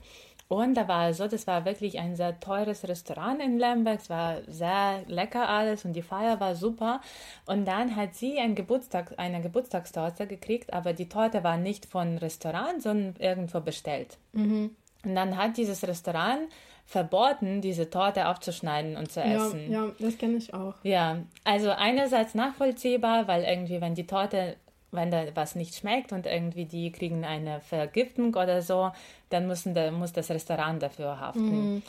Und da war es so, das war wirklich ein sehr teures Restaurant in Lemberg. Es war sehr lecker alles und die Feier war super. Und dann hat sie ein Geburtstag, eine Geburtstagstorte gekriegt, aber die Torte war nicht von Restaurant, sondern irgendwo bestellt. Mhm. Und dann hat dieses Restaurant verboten, diese Torte aufzuschneiden und zu essen. Ja, ja das kenne ich auch. Ja, also einerseits nachvollziehbar, weil irgendwie, wenn die Torte wenn da was nicht schmeckt und irgendwie die kriegen eine Vergiftung oder so, dann müssen da, muss das Restaurant dafür haften. Mhm.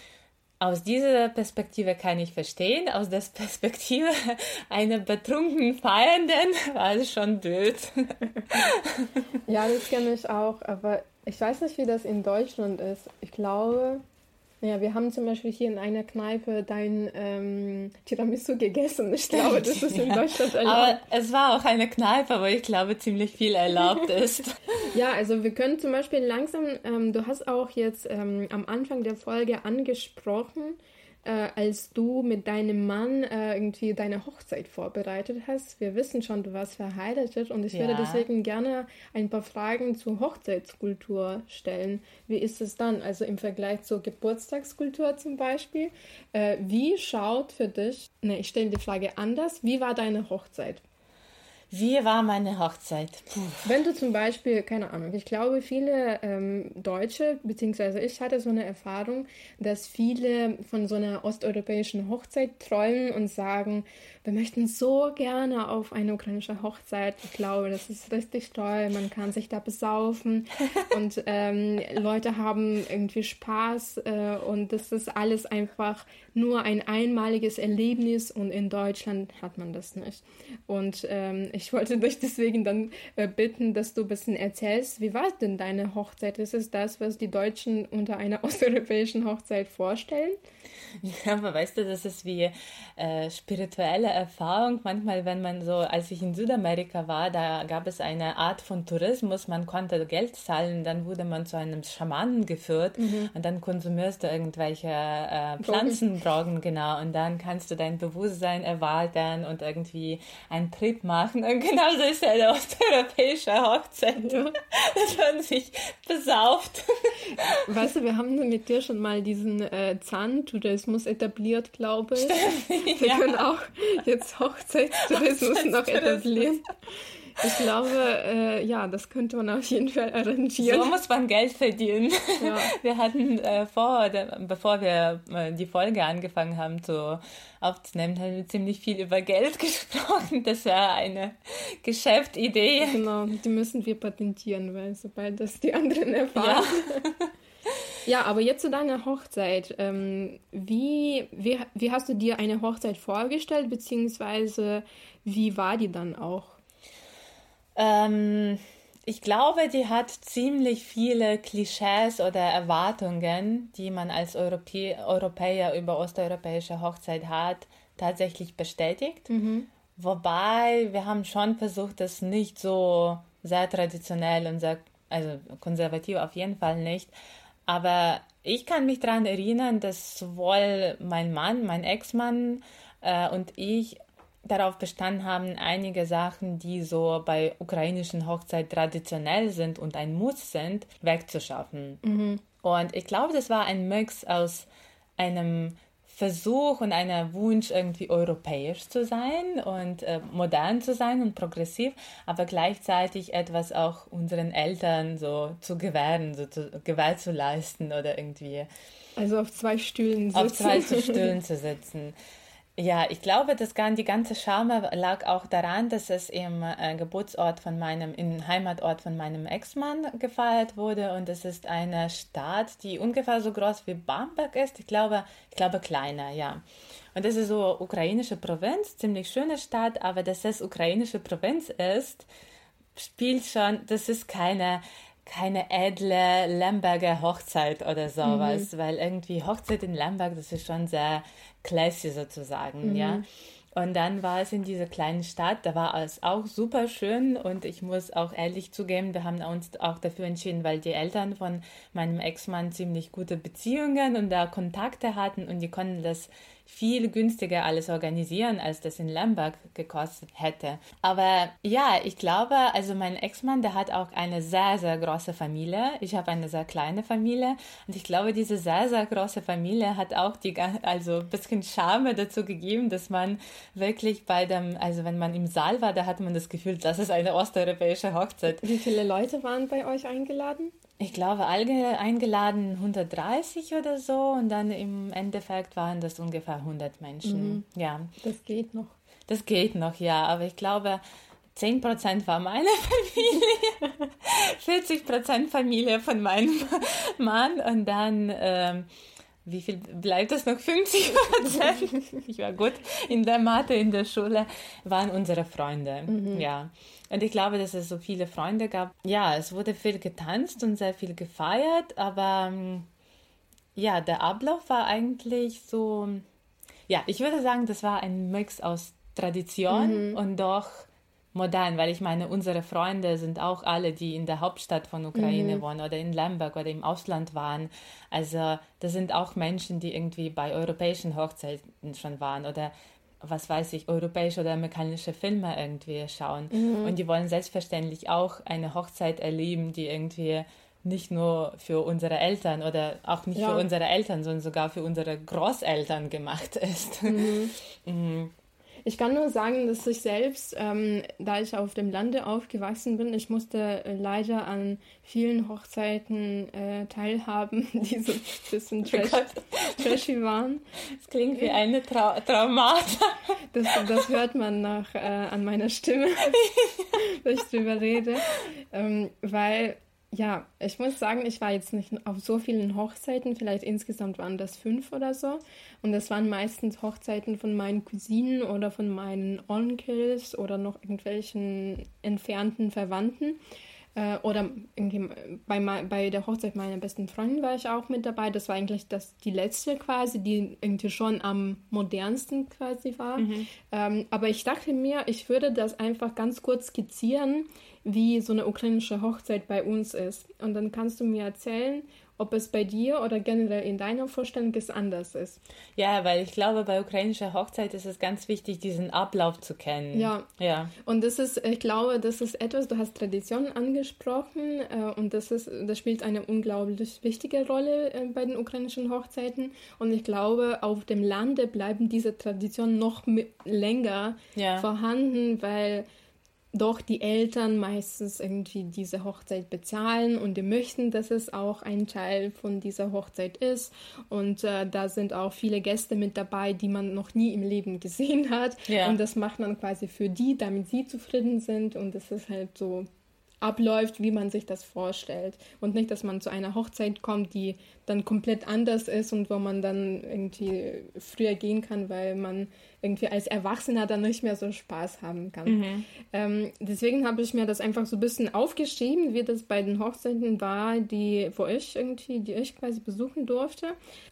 Aus dieser Perspektive kann ich verstehen, aus der Perspektive [LAUGHS] einer betrunkenen Feiernden war es schon blöd. ja, das kenne ich auch, aber ich weiß nicht, wie das in Deutschland ist. Ich glaube, ja, wir haben zum Beispiel hier in einer Kneipe dein ähm, Tiramisu gegessen. Ich glaube, das ist in Deutschland erlaubt. Aber es war auch eine Kneipe, wo ich glaube, ziemlich viel erlaubt ist. [LAUGHS] ja, also wir können zum Beispiel langsam, ähm, du hast auch jetzt ähm, am Anfang der Folge angesprochen, äh, als du mit deinem Mann äh, irgendwie deine Hochzeit vorbereitet hast. Wir wissen schon, du warst verheiratet und ich ja. würde deswegen gerne ein paar Fragen zur Hochzeitskultur stellen. Wie ist es dann? Also im Vergleich zur Geburtstagskultur zum Beispiel. Äh, wie schaut für dich, ne, ich stelle die Frage anders, wie war deine Hochzeit? Wie war meine Hochzeit? Puh. Wenn du zum Beispiel, keine Ahnung, ich glaube, viele ähm, Deutsche, beziehungsweise ich hatte so eine Erfahrung, dass viele von so einer osteuropäischen Hochzeit träumen und sagen, wir möchten so gerne auf eine ukrainische Hochzeit. Ich glaube, das ist richtig toll. Man kann sich da besaufen [LAUGHS] und ähm, Leute haben irgendwie Spaß äh, und das ist alles einfach nur ein einmaliges Erlebnis und in Deutschland hat man das nicht. Und ähm, ich wollte dich deswegen dann äh, bitten, dass du ein bisschen erzählst, wie war denn deine Hochzeit? Ist es das, was die Deutschen unter einer [LAUGHS] osteuropäischen Hochzeit vorstellen? Ja, aber weißt du, das ist wie äh, spirituelle Erfahrung. Manchmal, wenn man so, als ich in Südamerika war, da gab es eine Art von Tourismus, man konnte Geld zahlen, dann wurde man zu einem Schamanen geführt mhm. und dann konsumierst du irgendwelche äh, Pflanzendrogen, genau, und dann kannst du dein Bewusstsein erweitern und irgendwie einen Trip machen. Und genau so ist ja eine osteuropäische Hochzeit, [LAUGHS] dass man sich besauft. [LAUGHS] Weißt du, wir haben mit dir schon mal diesen äh, Zahntourismus etabliert, glaube ich. Stimmt, wir ja. können auch jetzt Hochzeitstourismus noch etablieren. Ich glaube, äh, ja, das könnte man auf jeden Fall arrangieren. So muss man Geld verdienen. Ja. Wir hatten äh, vor, bevor wir äh, die Folge angefangen haben zu aufzunehmen, haben wir ziemlich viel über Geld [LAUGHS] gesprochen. Das wäre eine Geschäftsidee. Genau, die müssen wir patentieren, weil sobald das die anderen erfahren. Ja. Ja, aber jetzt zu deiner Hochzeit. Ähm, wie, wie, wie hast du dir eine Hochzeit vorgestellt, beziehungsweise wie war die dann auch? Ähm, ich glaube, die hat ziemlich viele Klischees oder Erwartungen, die man als Europä Europäer über osteuropäische Hochzeit hat, tatsächlich bestätigt. Mhm. Wobei wir haben schon versucht, das nicht so sehr traditionell und sehr, also konservativ auf jeden Fall nicht. Aber ich kann mich daran erinnern, dass sowohl mein Mann, mein Ex-Mann äh, und ich darauf bestanden haben, einige Sachen, die so bei ukrainischen Hochzeit traditionell sind und ein Muss sind, wegzuschaffen. Mhm. Und ich glaube, das war ein Mix aus einem Versuch und einer Wunsch, irgendwie europäisch zu sein und äh, modern zu sein und progressiv, aber gleichzeitig etwas auch unseren Eltern so zu gewähren, so zu, Gewalt zu leisten oder irgendwie. Also auf zwei Stühlen sitzen. Auf zwei [LAUGHS] Stühlen zu sitzen. Ja, ich glaube, das die ganze Charme lag auch daran, dass es im äh, Geburtsort von meinem, im Heimatort von meinem Ex-Mann gefeiert wurde und es ist eine Stadt, die ungefähr so groß wie Bamberg ist. Ich glaube, ich glaube kleiner, ja. Und das ist so ukrainische Provinz, ziemlich schöne Stadt, aber dass es ukrainische Provinz ist, spielt schon, das ist keine keine edle Lemberger Hochzeit oder sowas, mhm. weil irgendwie Hochzeit in Lemberg, das ist schon sehr classy sozusagen, mhm. ja. Und dann war es in dieser kleinen Stadt, da war es auch super schön und ich muss auch ehrlich zugeben, wir haben uns auch dafür entschieden, weil die Eltern von meinem Ex-Mann ziemlich gute Beziehungen und da Kontakte hatten und die konnten das viel günstiger alles organisieren, als das in Lemberg gekostet hätte. Aber ja, ich glaube, also mein Ex-Mann, der hat auch eine sehr, sehr große Familie. Ich habe eine sehr kleine Familie und ich glaube, diese sehr, sehr große Familie hat auch die, also ein bisschen Charme dazu gegeben, dass man wirklich bei dem, also wenn man im Saal war, da hatte man das Gefühl, das ist eine osteuropäische Hochzeit. Wie viele Leute waren bei euch eingeladen? Ich glaube, alle eingeladen 130 oder so und dann im Endeffekt waren das ungefähr 100 Menschen. Mhm. Ja. Das geht noch. Das geht noch, ja, aber ich glaube, 10% war meine [LAUGHS] Familie, 40% Familie von meinem Mann und dann, ähm, wie viel bleibt das noch? 50% [LAUGHS] ich war gut in der Mathe in der Schule, waren unsere Freunde, mhm. ja. Und ich glaube, dass es so viele Freunde gab. Ja, es wurde viel getanzt und sehr viel gefeiert, aber ähm, ja, der Ablauf war eigentlich so, ja, ich würde sagen, das war ein Mix aus Tradition mhm. und doch modern, weil ich meine, unsere Freunde sind auch alle, die in der Hauptstadt von Ukraine mhm. wohnen oder in Lemberg oder im Ausland waren. Also das sind auch Menschen, die irgendwie bei europäischen Hochzeiten schon waren oder was weiß ich, europäische oder amerikanische Filme irgendwie schauen. Mhm. Und die wollen selbstverständlich auch eine Hochzeit erleben, die irgendwie nicht nur für unsere Eltern oder auch nicht ja. für unsere Eltern, sondern sogar für unsere Großeltern gemacht ist. Mhm. [LAUGHS] Ich kann nur sagen, dass ich selbst, ähm, da ich auf dem Lande aufgewachsen bin, ich musste leider an vielen Hochzeiten äh, teilhaben, [LAUGHS] die so ein bisschen oh trash, trashy waren. Das klingt wie eine Trau Traumata. Das, das hört man nach, äh, an meiner Stimme, [LAUGHS] wenn ich drüber rede. Ähm, weil ja, ich muss sagen, ich war jetzt nicht auf so vielen Hochzeiten, vielleicht insgesamt waren das fünf oder so. Und das waren meistens Hochzeiten von meinen Cousinen oder von meinen Onkels oder noch irgendwelchen entfernten Verwandten. Äh, oder irgendwie bei, bei der Hochzeit meiner besten Freundin war ich auch mit dabei. Das war eigentlich das, die letzte quasi, die irgendwie schon am modernsten quasi war. Mhm. Ähm, aber ich dachte mir, ich würde das einfach ganz kurz skizzieren, wie so eine ukrainische Hochzeit bei uns ist. Und dann kannst du mir erzählen, ob es bei dir oder generell in deiner Vorstellung es anders ist. Ja, weil ich glaube, bei ukrainischer Hochzeit ist es ganz wichtig, diesen Ablauf zu kennen. Ja. ja. Und das ist, ich glaube, das ist etwas, du hast Tradition angesprochen äh, und das ist, das spielt eine unglaublich wichtige Rolle äh, bei den ukrainischen Hochzeiten. Und ich glaube, auf dem Lande bleiben diese Traditionen noch länger ja. vorhanden, weil doch die Eltern meistens irgendwie diese Hochzeit bezahlen und die möchten, dass es auch ein Teil von dieser Hochzeit ist. Und äh, da sind auch viele Gäste mit dabei, die man noch nie im Leben gesehen hat. Ja. Und das macht man quasi für die, damit sie zufrieden sind. Und das ist halt so abläuft, wie man sich das vorstellt. Und nicht, dass man zu einer Hochzeit kommt, die dann komplett anders ist und wo man dann irgendwie früher gehen kann, weil man irgendwie als Erwachsener dann nicht mehr so Spaß haben kann. Mhm. Ähm, deswegen habe ich mir das einfach so ein bisschen aufgeschrieben, wie das bei den Hochzeiten war, die, wo ich irgendwie, die ich quasi besuchen durfte.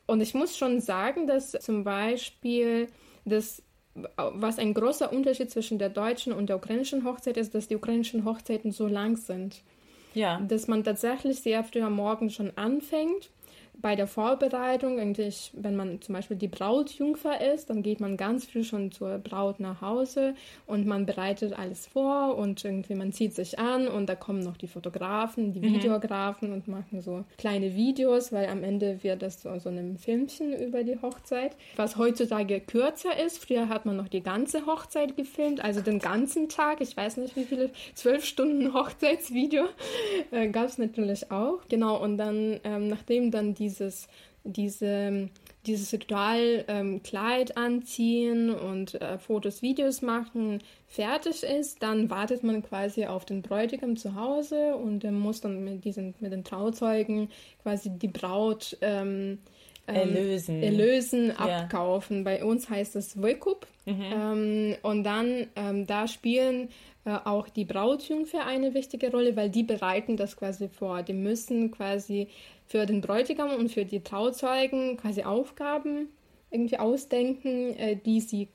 Und ich muss schon sagen, dass zum Beispiel das was ein großer Unterschied zwischen der deutschen und der ukrainischen Hochzeit ist, dass die ukrainischen Hochzeiten so lang sind. Ja. Dass man tatsächlich sehr früh am Morgen schon anfängt bei der Vorbereitung, eigentlich, wenn man zum Beispiel die Brautjungfer ist, dann geht man ganz früh schon zur Braut nach Hause und man bereitet alles vor und irgendwie man zieht sich an und da kommen noch die Fotografen, die mhm. Videografen und machen so kleine Videos, weil am Ende wird das so, so ein Filmchen über die Hochzeit, was heutzutage kürzer ist. Früher hat man noch die ganze Hochzeit gefilmt, also den ganzen Tag. Ich weiß nicht, wie viele, zwölf Stunden [LAUGHS] Hochzeitsvideo äh, gab es natürlich auch. Genau, und dann, ähm, nachdem dann die dieses, diese, dieses Ritual ähm, Kleid anziehen und äh, Fotos, Videos machen fertig ist, dann wartet man quasi auf den Bräutigam zu Hause und er muss dann mit diesen mit den Trauzeugen quasi die Braut ähm, ähm, erlösen, erlösen abkaufen. Ja. Bei uns heißt das Wekup. Mhm. Ähm, und dann ähm, da spielen äh, auch die Brautjungfer eine wichtige Rolle, weil die bereiten das quasi vor. Die müssen quasi für den Bräutigam und für die Trauzeugen quasi Aufgaben irgendwie ausdenken, äh, die sie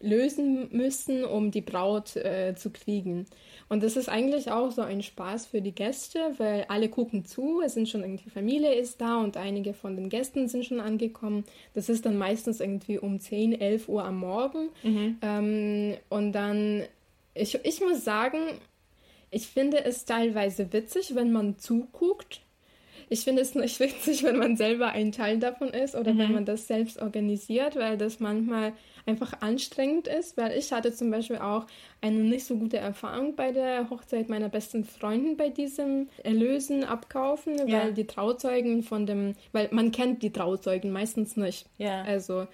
lösen müssen, um die Braut äh, zu kriegen. Und das ist eigentlich auch so ein Spaß für die Gäste, weil alle gucken zu, es sind schon irgendwie Familie ist da und einige von den Gästen sind schon angekommen. Das ist dann meistens irgendwie um 10, 11 Uhr am Morgen. Mhm. Ähm, und dann ich, ich muss sagen, ich finde es teilweise witzig, wenn man zuguckt. Ich finde es nicht [LAUGHS] witzig, wenn man selber ein Teil davon ist oder mhm. wenn man das selbst organisiert, weil das manchmal einfach anstrengend ist, weil ich hatte zum Beispiel auch eine nicht so gute Erfahrung bei der Hochzeit meiner besten Freundin bei diesem Erlösen, Abkaufen, ja. weil die Trauzeugen von dem, weil man kennt die Trauzeugen meistens nicht. Ja. Also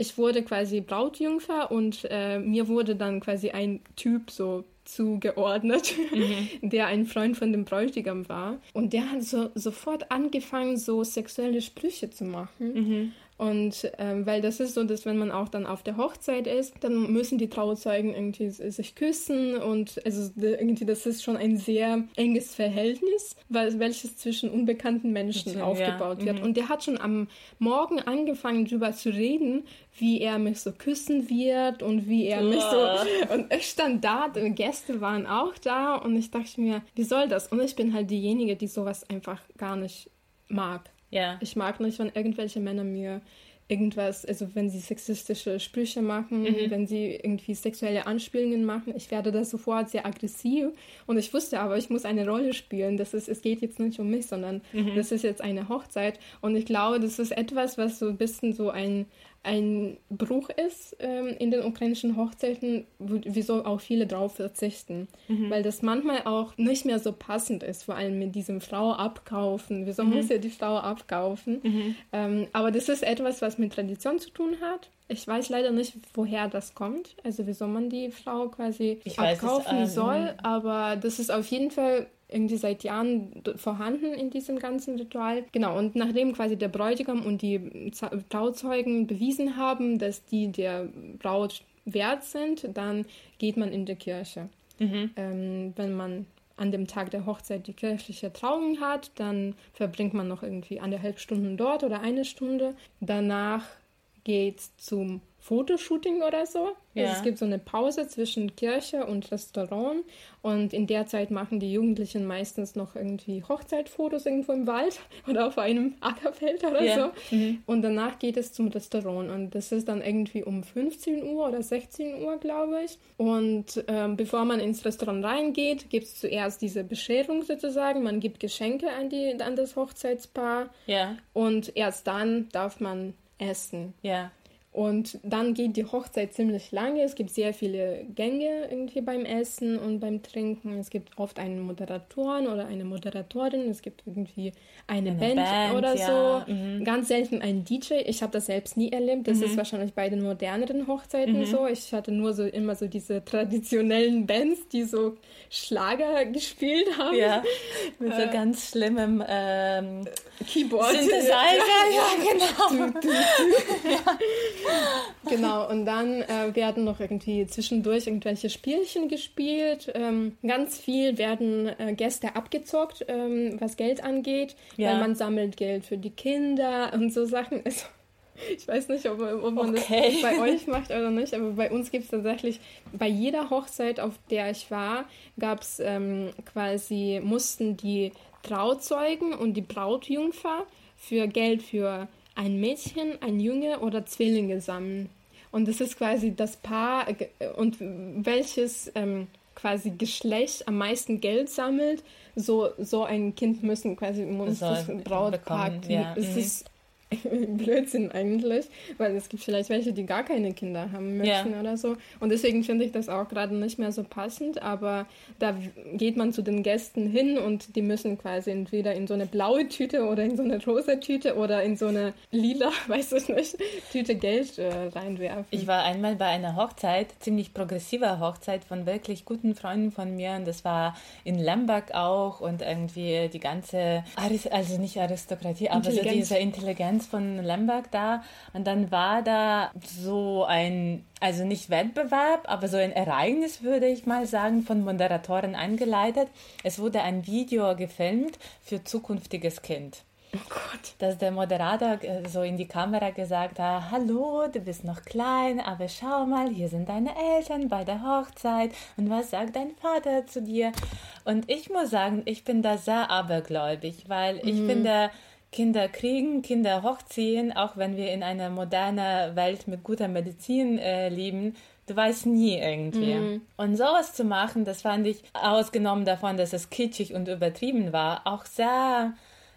ich wurde quasi Brautjungfer und äh, mir wurde dann quasi ein Typ so zugeordnet, mhm. [LAUGHS] der ein Freund von dem Bräutigam war. Und der hat so sofort angefangen, so sexuelle Sprüche zu machen. Mhm. Und ähm, weil das ist so, dass wenn man auch dann auf der Hochzeit ist, dann müssen die Trauzeugen irgendwie sich küssen und also irgendwie das ist schon ein sehr enges Verhältnis, weil, welches zwischen unbekannten Menschen ja. aufgebaut wird. Mhm. Und der hat schon am Morgen angefangen darüber zu reden, wie er mich so küssen wird und wie er mich so [LAUGHS] und ich stand da, die Gäste waren auch da und ich dachte mir, wie soll das? Und ich bin halt diejenige, die sowas einfach gar nicht mag. Ja. Ich mag nicht, wenn irgendwelche Männer mir irgendwas, also wenn sie sexistische Sprüche machen, mhm. wenn sie irgendwie sexuelle Anspielungen machen, ich werde da sofort sehr aggressiv. Und ich wusste aber, ich muss eine Rolle spielen. Das ist, es geht jetzt nicht um mich, sondern mhm. das ist jetzt eine Hochzeit. Und ich glaube, das ist etwas, was so ein bisschen so ein, ein Bruch ist ähm, in den ukrainischen Hochzeiten, wieso auch viele darauf verzichten. Mhm. Weil das manchmal auch nicht mehr so passend ist, vor allem mit diesem Frau abkaufen. Wieso mhm. muss ja die Frau abkaufen? Mhm. Ähm, aber das ist etwas, was mit Tradition zu tun hat. Ich weiß leider nicht, woher das kommt, also wieso man die Frau quasi ich abkaufen es, ähm, soll, aber das ist auf jeden Fall irgendwie seit Jahren vorhanden in diesem ganzen Ritual. Genau, und nachdem quasi der Bräutigam und die Trauzeugen bewiesen haben, dass die der Braut wert sind, dann geht man in die Kirche. Mhm. Ähm, wenn man an dem Tag der Hochzeit die kirchliche Trauung hat, dann verbringt man noch irgendwie anderthalb Stunden dort oder eine Stunde. Danach geht zum Fotoshooting oder so. Ja. Also es gibt so eine Pause zwischen Kirche und Restaurant und in der Zeit machen die Jugendlichen meistens noch irgendwie Hochzeitfotos irgendwo im Wald [LAUGHS] oder auf einem Ackerfeld oder ja. so. Mhm. Und danach geht es zum Restaurant und das ist dann irgendwie um 15 Uhr oder 16 Uhr, glaube ich. Und ähm, bevor man ins Restaurant reingeht, gibt es zuerst diese Bescherung sozusagen. Man gibt Geschenke an, die, an das Hochzeitspaar ja. und erst dann darf man essen. Ja. Und dann geht die Hochzeit ziemlich lange. Es gibt sehr viele Gänge irgendwie beim Essen und beim Trinken. Es gibt oft einen Moderatoren oder eine Moderatorin. Es gibt irgendwie eine, eine Band, Band, oder ja. so. Mhm. Ganz selten ein DJ. Ich habe das selbst nie erlebt. Das mhm. ist wahrscheinlich bei den moderneren Hochzeiten mhm. so. Ich hatte nur so immer so diese traditionellen Bands, die so Schlager gespielt haben. Ja, [LAUGHS] mit so äh, ganz schlimmem ähm, Keyboard. Synthesizer, [LAUGHS] ja, genau. Du, du. [LAUGHS] ja. Genau, und dann äh, werden noch irgendwie zwischendurch irgendwelche Spielchen gespielt. Ähm, ganz viel werden äh, Gäste abgezockt, ähm, was Geld angeht, ja. weil man sammelt Geld für die Kinder und so Sachen. [LAUGHS] Also, Ich weiß nicht, ob, ob man okay. das bei euch macht oder nicht, aber bei uns gibt es tatsächlich, bei jeder Hochzeit, auf der ich war, gab es ähm, quasi, mussten die Trauzeugen und die Brautjungfer für Geld für ein Mädchen, ein Junge oder Zwillinge sammeln. Und das ist quasi das Paar äh, und welches ähm, quasi Geschlecht am meisten Geld sammelt, so, so ein Kind müssen quasi muss das Brautpaar. Ja. Es mhm. ist [LAUGHS] Blödsinn eigentlich, weil es gibt vielleicht welche, die gar keine Kinder haben möchten ja. oder so. Und deswegen finde ich das auch gerade nicht mehr so passend, aber da geht man zu den Gästen hin und die müssen quasi entweder in so eine blaue Tüte oder in so eine rosa Tüte oder in so eine lila, [LAUGHS] weiß ich nicht, Tüte Geld äh, reinwerfen. Ich war einmal bei einer Hochzeit, ziemlich progressiver Hochzeit von wirklich guten Freunden von mir und das war in Lemberg auch und irgendwie die ganze, also nicht Aristokratie, aber so diese Intelligenz Konferenz von Lemberg da und dann war da so ein, also nicht Wettbewerb, aber so ein Ereignis, würde ich mal sagen, von Moderatoren eingeleitet. Es wurde ein Video gefilmt für zukünftiges Kind. Oh Gott. Dass der Moderator äh, so in die Kamera gesagt hat, hallo, du bist noch klein, aber schau mal, hier sind deine Eltern bei der Hochzeit und was sagt dein Vater zu dir? Und ich muss sagen, ich bin da sehr abergläubig, weil ich mhm. finde, Kinder kriegen, Kinder hochziehen, auch wenn wir in einer modernen Welt mit guter Medizin äh, leben. Du weißt nie irgendwie. Mhm. Und sowas zu machen, das fand ich, ausgenommen davon, dass es kitschig und übertrieben war, auch sehr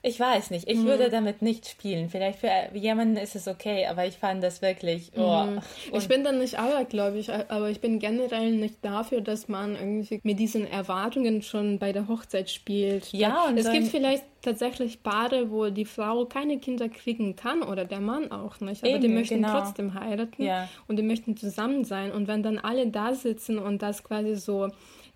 ich weiß nicht. Ich mhm. würde damit nicht spielen. Vielleicht für jemanden ist es okay, aber ich fand das wirklich. Oh. Mhm. Ich bin dann nicht abergläubig, aber ich bin generell nicht dafür, dass man irgendwie mit diesen Erwartungen schon bei der Hochzeit spielt. Ja, und es gibt vielleicht tatsächlich Paare, wo die Frau keine Kinder kriegen kann oder der Mann auch nicht, aber Eben, die möchten genau. trotzdem heiraten ja. und die möchten zusammen sein. Und wenn dann alle da sitzen und das quasi so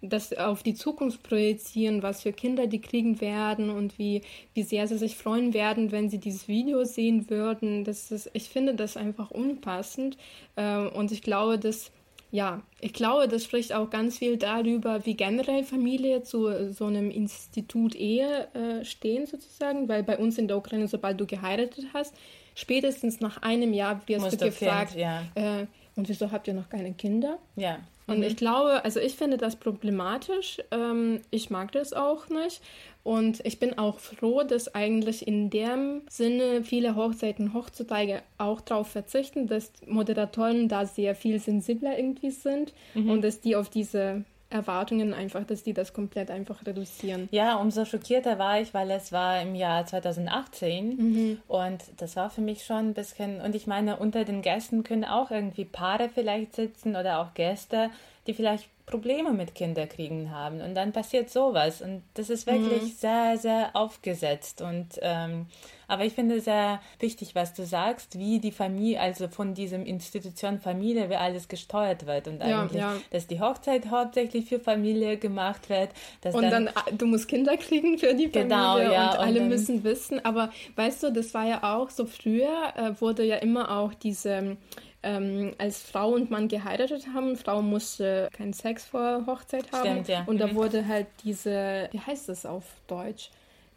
das auf die Zukunft projizieren, was für Kinder die kriegen werden und wie, wie sehr sie sich freuen werden, wenn sie dieses Video sehen würden. Das ist, ich finde das einfach unpassend. Ähm, und ich glaube, dass ja, ich glaube, das spricht auch ganz viel darüber, wie generell Familie zu so einem Institut Ehe äh, stehen, sozusagen, weil bei uns in der Ukraine, sobald du geheiratet hast, spätestens nach einem Jahr wirst Muss du gefragt, ja. äh, und wieso habt ihr noch keine Kinder? Ja. Und mhm. ich glaube, also ich finde das problematisch. Ähm, ich mag das auch nicht. Und ich bin auch froh, dass eigentlich in dem Sinne viele Hochzeiten heutzutage auch darauf verzichten, dass Moderatoren da sehr viel sensibler irgendwie sind mhm. und dass die auf diese Erwartungen einfach, dass die das komplett einfach reduzieren. Ja, umso schockierter war ich, weil es war im Jahr 2018 mhm. und das war für mich schon ein bisschen, und ich meine, unter den Gästen können auch irgendwie Paare vielleicht sitzen oder auch Gäste, die vielleicht Probleme mit Kinderkriegen haben und dann passiert sowas und das ist wirklich mhm. sehr, sehr aufgesetzt und ähm, aber ich finde sehr wichtig, was du sagst, wie die Familie, also von diesem Institution Familie, wie alles gesteuert wird und ja, eigentlich, ja. dass die Hochzeit hauptsächlich für Familie gemacht wird. und dann, dann, du musst Kinder kriegen für die genau, Familie ja, und, und alle dann, müssen wissen. Aber weißt du, das war ja auch so früher, äh, wurde ja immer auch diese ähm, als Frau und Mann geheiratet haben. Frau musste keinen Sex vor Hochzeit haben. Stimmt, ja. Und da mhm. wurde halt diese, wie heißt das auf Deutsch?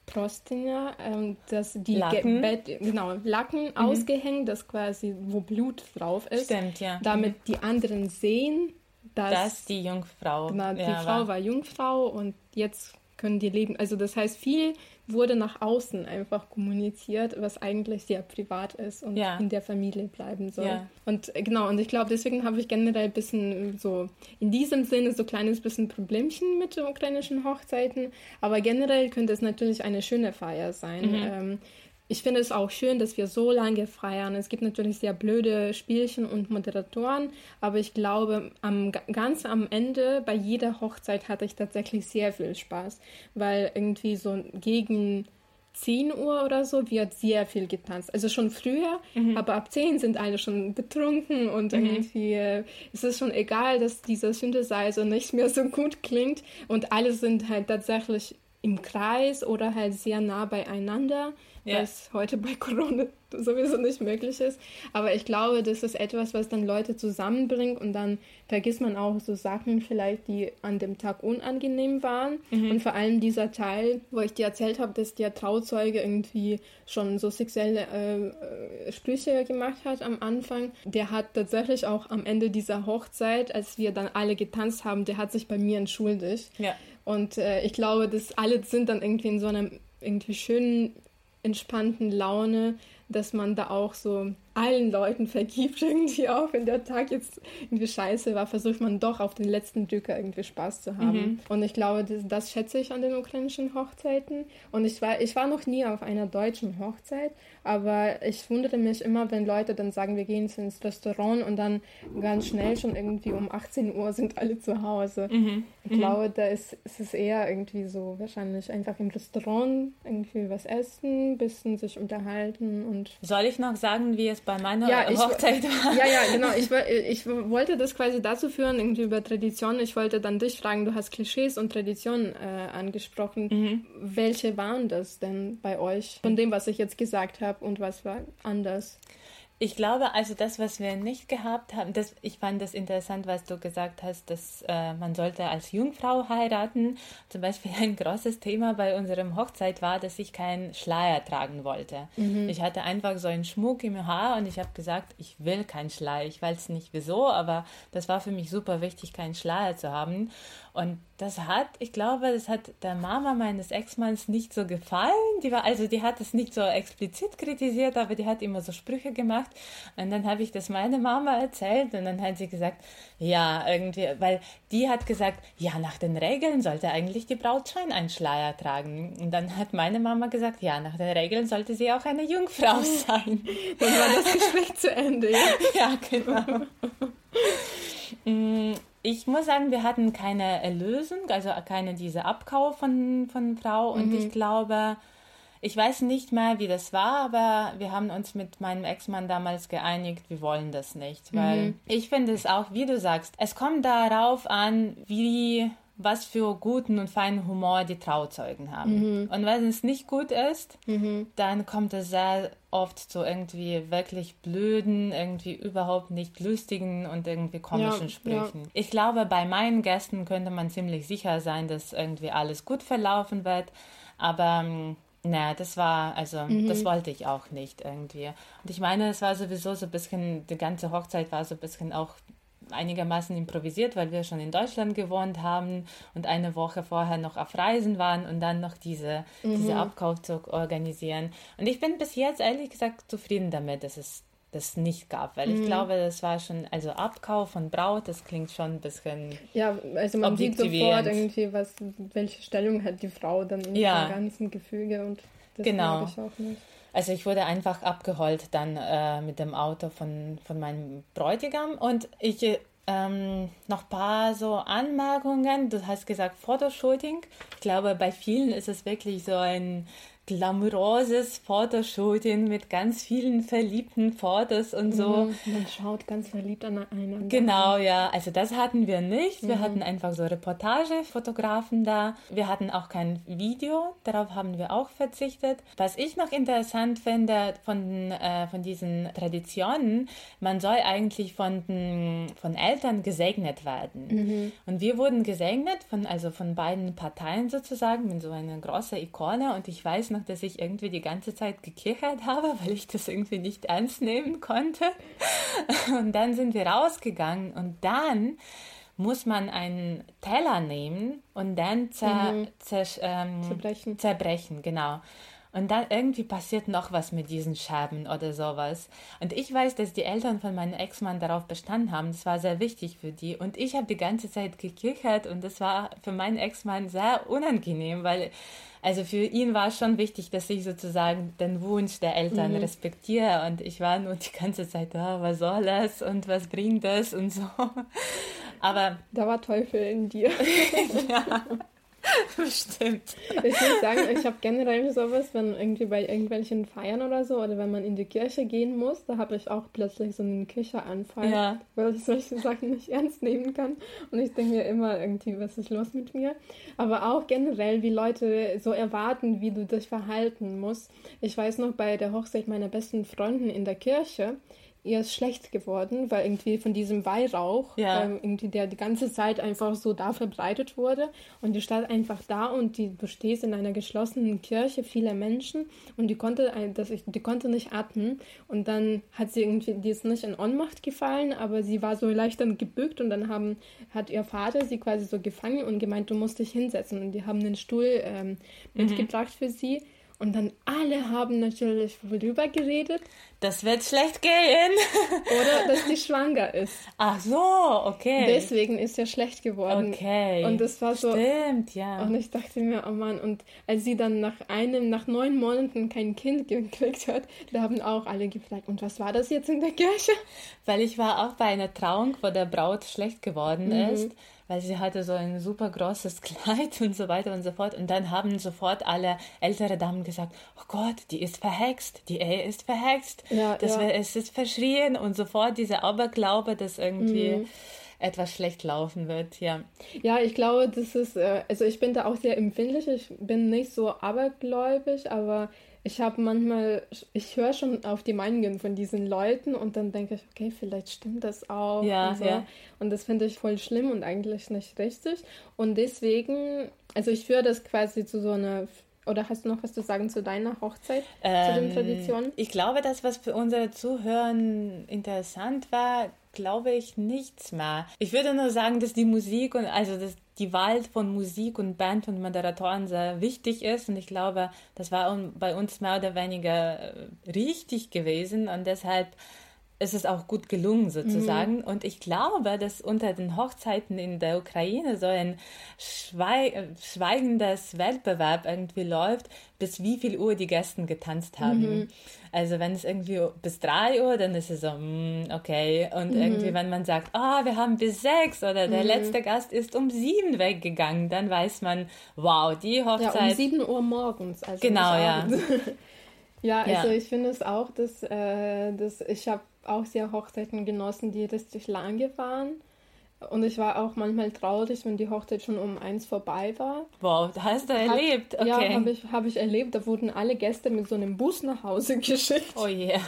Prostinger, ähm, dass die Lacken, Bett, genau, Lacken mhm. ausgehängt, das quasi, wo Blut drauf ist. Stimmt, ja. Damit mhm. die anderen sehen, dass, dass die Jungfrau. Genau, die Frau war. war Jungfrau und jetzt können die leben. Also das heißt, viel wurde nach außen einfach kommuniziert, was eigentlich sehr privat ist und ja. in der Familie bleiben soll. Ja. Und äh, genau, und ich glaube, deswegen habe ich generell ein bisschen so in diesem Sinne so ein kleines bisschen Problemchen mit den ukrainischen Hochzeiten. Aber generell könnte es natürlich eine schöne Feier sein. Mhm. Ähm, ich finde es auch schön, dass wir so lange feiern. Es gibt natürlich sehr blöde Spielchen und Moderatoren, aber ich glaube, am, ganz am Ende, bei jeder Hochzeit hatte ich tatsächlich sehr viel Spaß, weil irgendwie so gegen 10 Uhr oder so wird sehr viel getanzt. Also schon früher, mhm. aber ab 10 sind alle schon betrunken und mhm. irgendwie äh, ist es schon egal, dass dieser Synthesizer nicht mehr so gut klingt und alle sind halt tatsächlich im Kreis oder halt sehr nah beieinander, ja. was heute bei Corona [LAUGHS] sowieso nicht möglich ist. Aber ich glaube, das ist etwas, was dann Leute zusammenbringt und dann vergisst man auch so Sachen vielleicht, die an dem Tag unangenehm waren. Mhm. Und vor allem dieser Teil, wo ich dir erzählt habe, dass der Trauzeuge irgendwie schon so sexuelle äh, äh, Sprüche gemacht hat am Anfang, der hat tatsächlich auch am Ende dieser Hochzeit, als wir dann alle getanzt haben, der hat sich bei mir entschuldigt. Ja. Und äh, ich glaube, dass alle sind dann irgendwie in so einer irgendwie schönen, entspannten Laune, dass man da auch so allen Leuten vergibt [LAUGHS] irgendwie auch, wenn der Tag jetzt irgendwie scheiße war, versucht man doch auf den letzten Drücker irgendwie Spaß zu haben. Mhm. Und ich glaube, das, das, schätze ich an den ukrainischen Hochzeiten. Und ich war, ich war noch nie auf einer deutschen Hochzeit, aber ich wundere mich immer, wenn Leute dann sagen, wir gehen ins Restaurant und dann ganz schnell schon irgendwie um 18 Uhr sind alle zu Hause. Mhm. Ich mhm. glaube, da ist, ist es eher irgendwie so wahrscheinlich einfach im Restaurant irgendwie was essen, bisschen sich unterhalten und. Soll ich noch sagen, wie es bei meiner ja, Hochzeit ich, war. Ja, ja, genau. Ich, ich wollte das quasi dazu führen, irgendwie über Traditionen. Ich wollte dann dich fragen, du hast Klischees und Traditionen äh, angesprochen. Mhm. Welche waren das denn bei euch? Von dem, was ich jetzt gesagt habe und was war anders? Ich glaube, also das, was wir nicht gehabt haben, das, ich fand das interessant, was du gesagt hast, dass äh, man sollte als Jungfrau heiraten. Zum Beispiel ein großes Thema bei unserem Hochzeit war, dass ich keinen Schleier tragen wollte. Mhm. Ich hatte einfach so einen Schmuck im Haar und ich habe gesagt, ich will keinen Schleier. Ich weiß nicht wieso, aber das war für mich super wichtig, keinen Schleier zu haben. Und das hat, ich glaube, das hat der Mama meines Ex-Manns nicht so gefallen. Die war, also die hat es nicht so explizit kritisiert, aber die hat immer so Sprüche gemacht. Und dann habe ich das meiner Mama erzählt und dann hat sie gesagt, ja, irgendwie, weil die hat gesagt, ja, nach den Regeln sollte eigentlich die Braut schon einen Schleier tragen. Und dann hat meine Mama gesagt, ja, nach den Regeln sollte sie auch eine Jungfrau [LAUGHS] sein. dann war das Gespräch zu Ende. ja, genau. [LAUGHS] Ich muss sagen, wir hatten keine Erlösung, also keine diese Abkauf von, von Frau. Und mhm. ich glaube, ich weiß nicht mehr, wie das war, aber wir haben uns mit meinem Ex-Mann damals geeinigt, wir wollen das nicht. Weil mhm. ich finde es auch, wie du sagst, es kommt darauf an, wie was für guten und feinen Humor die Trauzeugen haben. Mhm. Und wenn es nicht gut ist, mhm. dann kommt es sehr oft zu irgendwie wirklich blöden, irgendwie überhaupt nicht lustigen und irgendwie komischen ja, Sprüchen. Ja. Ich glaube, bei meinen Gästen könnte man ziemlich sicher sein, dass irgendwie alles gut verlaufen wird, aber ähm, na, das war, also, mhm. das wollte ich auch nicht irgendwie. Und ich meine, es war sowieso so ein bisschen, die ganze Hochzeit war so ein bisschen auch einigermaßen improvisiert, weil wir schon in Deutschland gewohnt haben und eine Woche vorher noch auf Reisen waren und dann noch diese, mhm. diese Abkauf zu organisieren. Und ich bin bis jetzt ehrlich gesagt zufrieden damit, dass es das nicht gab, weil mhm. ich glaube, das war schon, also Abkauf von Braut, das klingt schon ein bisschen. Ja, also man sieht sofort irgendwie, was, welche Stellung hat die Frau dann in ja. dem ganzen Gefüge und das genau. ich auch nicht. Also ich wurde einfach abgeholt dann äh, mit dem Auto von, von meinem Bräutigam und ich ähm, noch ein paar so Anmerkungen. Du hast gesagt Fotoshooting. Ich glaube, bei vielen ist es wirklich so ein glamouröses Fotoshooting mit ganz vielen verliebten Fotos und so. Mhm, man schaut ganz verliebt aneinander. Genau, ja. Also das hatten wir nicht. Wir mhm. hatten einfach so Reportagefotografen da. Wir hatten auch kein Video. Darauf haben wir auch verzichtet. Was ich noch interessant finde von, äh, von diesen Traditionen, man soll eigentlich von, den, von Eltern gesegnet werden. Mhm. Und wir wurden gesegnet von, also von beiden Parteien sozusagen mit so einer großen Ikone. Und ich weiß noch, noch, dass ich irgendwie die ganze Zeit gekichert habe, [LAUGHS] weil ich das irgendwie nicht ernst nehmen konnte. [LAUGHS] Und dann sind wir rausgegangen und dann muss man einen Teller nehmen und dann zer, mhm. zer, ähm, zerbrechen. zerbrechen, genau. Und dann irgendwie passiert noch was mit diesen Scherben oder sowas. Und ich weiß, dass die Eltern von meinem Ex-Mann darauf bestanden haben. Das war sehr wichtig für die. Und ich habe die ganze Zeit gekichert und das war für meinen Ex-Mann sehr unangenehm, weil also für ihn war es schon wichtig, dass ich sozusagen den Wunsch der Eltern mhm. respektiere. Und ich war nur die ganze Zeit, oh, was soll das und was bringt das und so. [LAUGHS] Aber da war Teufel in dir. [LAUGHS] ja. [LAUGHS] Bestimmt. Ich muss sagen, ich habe generell sowas, wenn irgendwie bei irgendwelchen Feiern oder so oder wenn man in die Kirche gehen muss, da habe ich auch plötzlich so einen Kicheranfall, ja. weil ich solche Sachen nicht ernst nehmen kann. Und ich denke mir immer irgendwie, was ist los mit mir? Aber auch generell, wie Leute so erwarten, wie du dich verhalten musst. Ich weiß noch bei der Hochzeit meiner besten Freundin in der Kirche, ihr ist schlecht geworden, weil irgendwie von diesem Weihrauch, ja. ähm, irgendwie der die ganze Zeit einfach so da verbreitet wurde. Und die stand einfach da und die, du stehst in einer geschlossenen Kirche, viele Menschen. Und die konnte, das, die konnte nicht atmen. Und dann hat sie irgendwie, die ist nicht in Ohnmacht gefallen, aber sie war so leicht dann gebückt. Und dann haben, hat ihr Vater sie quasi so gefangen und gemeint, du musst dich hinsetzen. Und die haben den Stuhl ähm, mhm. mitgebracht für sie und dann alle haben natürlich worüber geredet. Das wird schlecht gehen. [LAUGHS] Oder dass sie schwanger ist. Ach so, okay. Deswegen ist er schlecht geworden. Okay. Und das war so. Stimmt, ja. Und ich dachte mir, oh Mann, und als sie dann nach einem, nach neun Monaten kein Kind gekriegt hat, da haben auch alle gefragt, und was war das jetzt in der Kirche? Weil ich war auch bei einer Trauung, wo der Braut schlecht geworden mhm. ist weil sie hatte so ein super großes [LAUGHS] Kleid und so weiter und so fort. Und dann haben sofort alle ältere Damen gesagt, oh Gott, die ist verhext, die Ehe ist verhext, ja, das ja. es ist verschrien und sofort dieser Aberglaube, dass irgendwie mhm. etwas schlecht laufen wird, ja. Ja, ich glaube, das ist, äh, also ich bin da auch sehr empfindlich, ich bin nicht so abergläubig, aber ich habe manchmal, ich höre schon auf die Meinungen von diesen Leuten und dann denke ich, okay, vielleicht stimmt das auch. Ja, und, so. ja. und das finde ich voll schlimm und eigentlich nicht richtig. Und deswegen, also ich führe das quasi zu so einer oder hast du noch was zu sagen zu deiner Hochzeit, ähm, zu den ähm, Traditionen? Ich glaube, das, was für unsere Zuhörer interessant war, glaube ich nichts mehr. Ich würde nur sagen, dass die Musik und also dass die Wahl von Musik und Band und Moderatoren sehr wichtig ist und ich glaube, das war bei uns mehr oder weniger äh, richtig gewesen und deshalb ist es auch gut gelungen sozusagen. Mhm. Und ich glaube, dass unter den Hochzeiten in der Ukraine so ein Schweig schweigendes Wettbewerb irgendwie läuft, bis wie viel Uhr die Gäste getanzt haben. Mhm. Also wenn es irgendwie bis drei Uhr, dann ist es so, mm, okay. Und mhm. irgendwie, wenn man sagt, ah, oh, wir haben bis sechs oder der mhm. letzte Gast ist um sieben weggegangen, dann weiß man, wow, die Hochzeit. Ja, um sieben Uhr morgens. Also genau, [LAUGHS] ja. ja, also ja. ich finde es auch, dass, äh, dass ich habe auch sehr Hochzeiten genossen, die richtig lange waren. Und ich war auch manchmal traurig, wenn die Hochzeit schon um eins vorbei war. Wow, hast du erlebt? Okay. Ja, habe ich, hab ich erlebt. Da wurden alle Gäste mit so einem Bus nach Hause [LAUGHS] geschickt. Oh je. Yeah.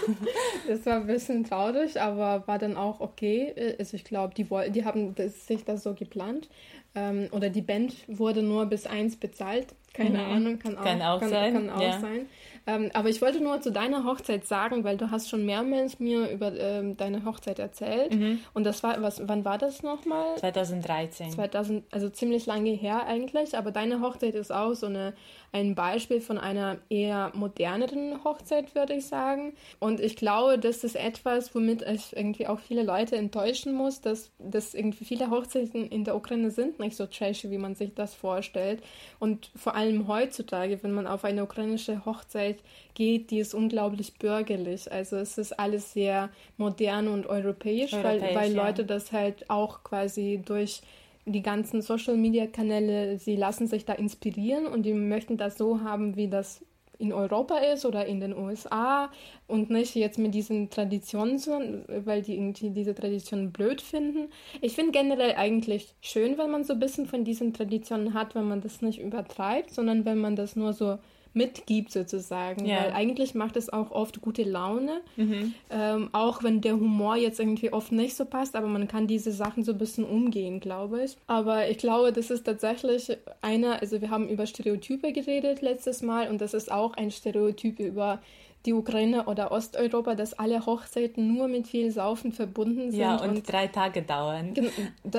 Das war ein bisschen traurig, aber war dann auch okay. Also ich glaube, die, die haben das, sich das so geplant. Ähm, oder die Band wurde nur bis eins bezahlt. Keine mhm. Ahnung, kann auch, kann auch kann, sein. Kann auch ja. sein. Ähm, aber ich wollte nur zu deiner Hochzeit sagen, weil du hast schon mehrmals mir über ähm, deine Hochzeit erzählt. Mhm. Und das war, was, wann war das nochmal? 2013. 2000, also ziemlich lange her eigentlich. Aber deine Hochzeit ist auch so eine ein Beispiel von einer eher moderneren Hochzeit, würde ich sagen. Und ich glaube, das ist etwas, womit ich irgendwie auch viele Leute enttäuschen muss, dass, dass irgendwie viele Hochzeiten in der Ukraine sind nicht so trashy, wie man sich das vorstellt. Und vor allem heutzutage, wenn man auf eine ukrainische Hochzeit geht, die ist unglaublich bürgerlich. Also es ist alles sehr modern und europäisch, europäisch weil, weil ja. Leute das halt auch quasi durch die ganzen Social-Media-Kanäle, sie lassen sich da inspirieren und die möchten das so haben, wie das in Europa ist oder in den USA und nicht jetzt mit diesen Traditionen, weil die irgendwie diese Traditionen blöd finden. Ich finde generell eigentlich schön, wenn man so ein bisschen von diesen Traditionen hat, wenn man das nicht übertreibt, sondern wenn man das nur so mitgibt sozusagen. Ja. Weil eigentlich macht es auch oft gute Laune. Mhm. Ähm, auch wenn der Humor jetzt irgendwie oft nicht so passt, aber man kann diese Sachen so ein bisschen umgehen, glaube ich. Aber ich glaube, das ist tatsächlich einer, also wir haben über Stereotype geredet letztes Mal und das ist auch ein Stereotyp über die Ukraine oder Osteuropa, dass alle Hochzeiten nur mit viel Saufen verbunden sind. Ja, und, und drei Tage dauern.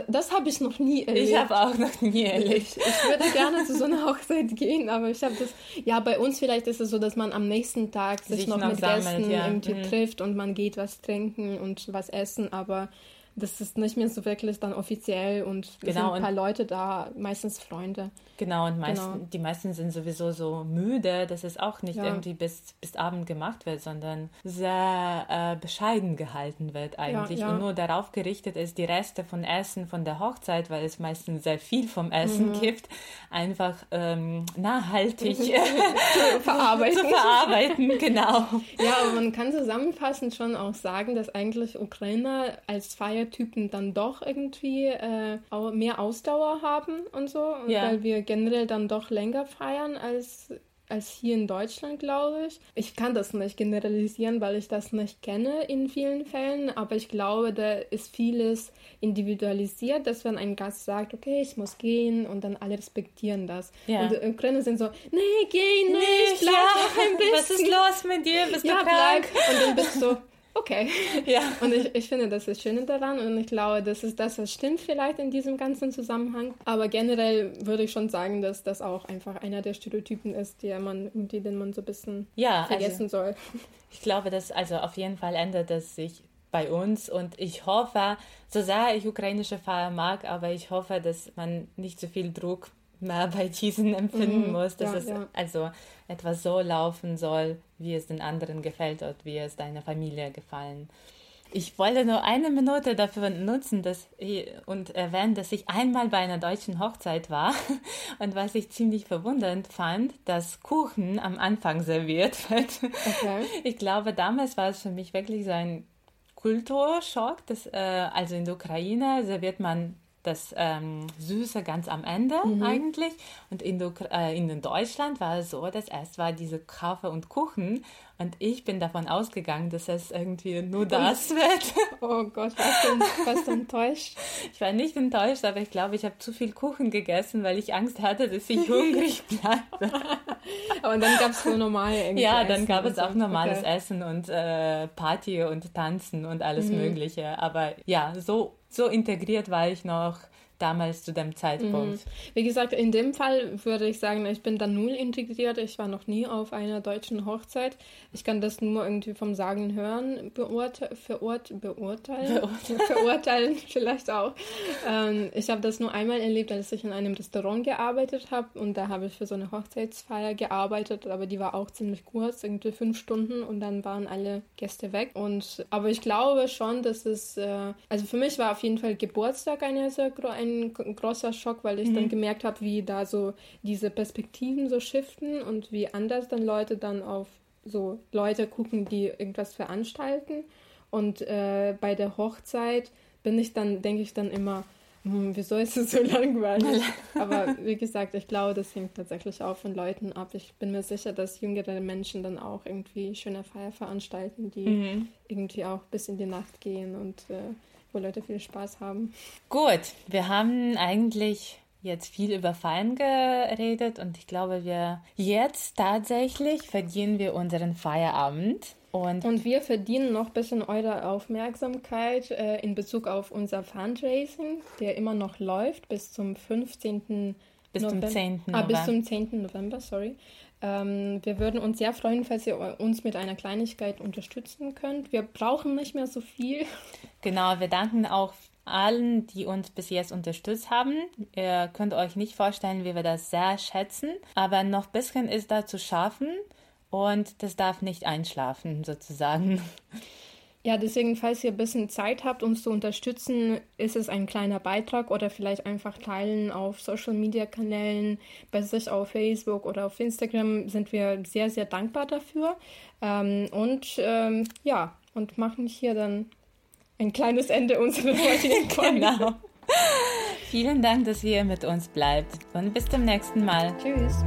Das habe ich noch nie erlebt. Ich habe auch noch nie erlebt. Ich, ich, würde [LAUGHS] gerne zu so einer Hochzeit gehen, aber ich habe das, ja, bei uns vielleicht ist es so, dass man am nächsten Tag sich, sich noch, noch, mit sammelt, Gästen ja. irgendwie mhm. trifft und man geht was trinken und was essen, aber das ist nicht mehr so wirklich dann offiziell und es genau, sind ein paar Leute da, meistens Freunde. Genau, und meisten, genau. die meisten sind sowieso so müde, dass es auch nicht ja. irgendwie bis, bis Abend gemacht wird, sondern sehr äh, bescheiden gehalten wird eigentlich ja, ja. und nur darauf gerichtet ist, die Reste von Essen von der Hochzeit, weil es meistens sehr viel vom Essen mhm. gibt, einfach ähm, nachhaltig [LAUGHS] zu verarbeiten. [LAUGHS] zu verarbeiten, genau. Ja, man kann zusammenfassend schon auch sagen, dass eigentlich Ukrainer als Feiertypen dann doch irgendwie äh, mehr Ausdauer haben und so, und weil wir generell dann doch länger feiern als als hier in Deutschland, glaube ich. Ich kann das nicht generalisieren, weil ich das nicht kenne in vielen Fällen, aber ich glaube, da ist vieles individualisiert, dass wenn ein Gast sagt, okay, ich muss gehen und dann alle respektieren das. Ja. Und die Ukrainer sind so, nee, geh nicht, nicht bleib ja. noch ein bisschen. Was ist los mit dir? Bist ja, du krank? Bleib. Und dann bist du so, Okay. [LAUGHS] Ja. Und ich, ich finde, das ist schön daran und ich glaube, das ist das, was stimmt vielleicht in diesem ganzen Zusammenhang. Aber generell würde ich schon sagen, dass das auch einfach einer der Stereotypen ist, die man, die, den man so ein bisschen ja, also vergessen also, soll. [LAUGHS] Ich glaube, dass also auf jeden Fall ändert es sich bei uns und ich hoffe, so sehr ich ukrainische Feier mag, aber ich hoffe, dass man nicht so viel Druck mehr [LAUGHS] bei diesen empfinden mhm, muss, dass ja, es ja. also etwas so laufen soll, wie es den anderen gefällt und wie es deiner Familie gefallen. Ich wollte nur eine Minute dafür nutzen dass ich, und erwähnen, dass ich einmal bei einer deutschen Hochzeit war [LAUGHS] und was ich ziemlich verwundernd fand, dass Kuchen am Anfang serviert [LAUGHS] wird. Okay. Ich glaube, damals war es für mich wirklich so ein Kulturschock. Dass, äh, also in der Ukraine serviert man das ähm, Süße ganz am Ende mhm. eigentlich. Und in, äh, in Deutschland war es so, dass erst war diese Kaffee und Kuchen und ich bin davon ausgegangen, dass es irgendwie nur das [LAUGHS] wird. Oh Gott, warst du, warst du enttäuscht? Ich war nicht enttäuscht, aber ich glaube, ich habe zu viel Kuchen gegessen, weil ich Angst hatte, dass ich hungrig [LAUGHS] bleibe. aber dann gab es nur normale Ja, dann Essen gab es auch normales okay. Essen und äh, Party und Tanzen und alles mhm. Mögliche. Aber ja, so, so integriert war ich noch damals zu dem Zeitpunkt? Mhm. Wie gesagt, in dem Fall würde ich sagen, ich bin da null integriert. Ich war noch nie auf einer deutschen Hochzeit. Ich kann das nur irgendwie vom Sagen hören beurte verurt beurteilen. Beurteilen, [LAUGHS] verurteilen vielleicht auch. Ähm, ich habe das nur einmal erlebt, als ich in einem Restaurant gearbeitet habe und da habe ich für so eine Hochzeitsfeier gearbeitet, aber die war auch ziemlich kurz, irgendwie fünf Stunden und dann waren alle Gäste weg. Und aber ich glaube schon, dass es, äh, also für mich war auf jeden Fall Geburtstag eine sehr ein ein großer Schock, weil ich mhm. dann gemerkt habe, wie da so diese Perspektiven so shiften und wie anders dann Leute dann auf so Leute gucken, die irgendwas veranstalten. Und äh, bei der Hochzeit bin ich dann, denke ich dann immer, hm, wieso ist es so [LAUGHS] langweilig? [LAUGHS] Aber wie gesagt, ich glaube, das hängt tatsächlich auch von Leuten ab. Ich bin mir sicher, dass jüngere Menschen dann auch irgendwie schöne Feier veranstalten, die mhm. irgendwie auch bis in die Nacht gehen und äh, wo Leute viel Spaß haben. Gut, wir haben eigentlich jetzt viel über Feiern geredet und ich glaube, wir jetzt tatsächlich verdienen wir unseren Feierabend. Und, und wir verdienen noch ein bisschen eure Aufmerksamkeit äh, in Bezug auf unser Fundraising, der immer noch läuft bis zum 15. Bis November. zum 10. November. Ah, bis zum 10. November, sorry. Ähm, wir würden uns sehr freuen, falls ihr uns mit einer Kleinigkeit unterstützen könnt. Wir brauchen nicht mehr so viel. Genau, wir danken auch allen, die uns bis jetzt unterstützt haben. Ihr könnt euch nicht vorstellen, wie wir das sehr schätzen. Aber noch ein bisschen ist da zu schaffen und das darf nicht einschlafen, sozusagen. Ja, deswegen, falls ihr ein bisschen Zeit habt, uns zu unterstützen, ist es ein kleiner Beitrag oder vielleicht einfach teilen auf Social Media Kanälen, bei sich auf Facebook oder auf Instagram sind wir sehr, sehr dankbar dafür. Ähm, und ähm, ja, und machen hier dann ein kleines Ende unserer heutigen [LAUGHS] Folge. genau. Vielen Dank, dass ihr mit uns bleibt und bis zum nächsten Mal. Tschüss.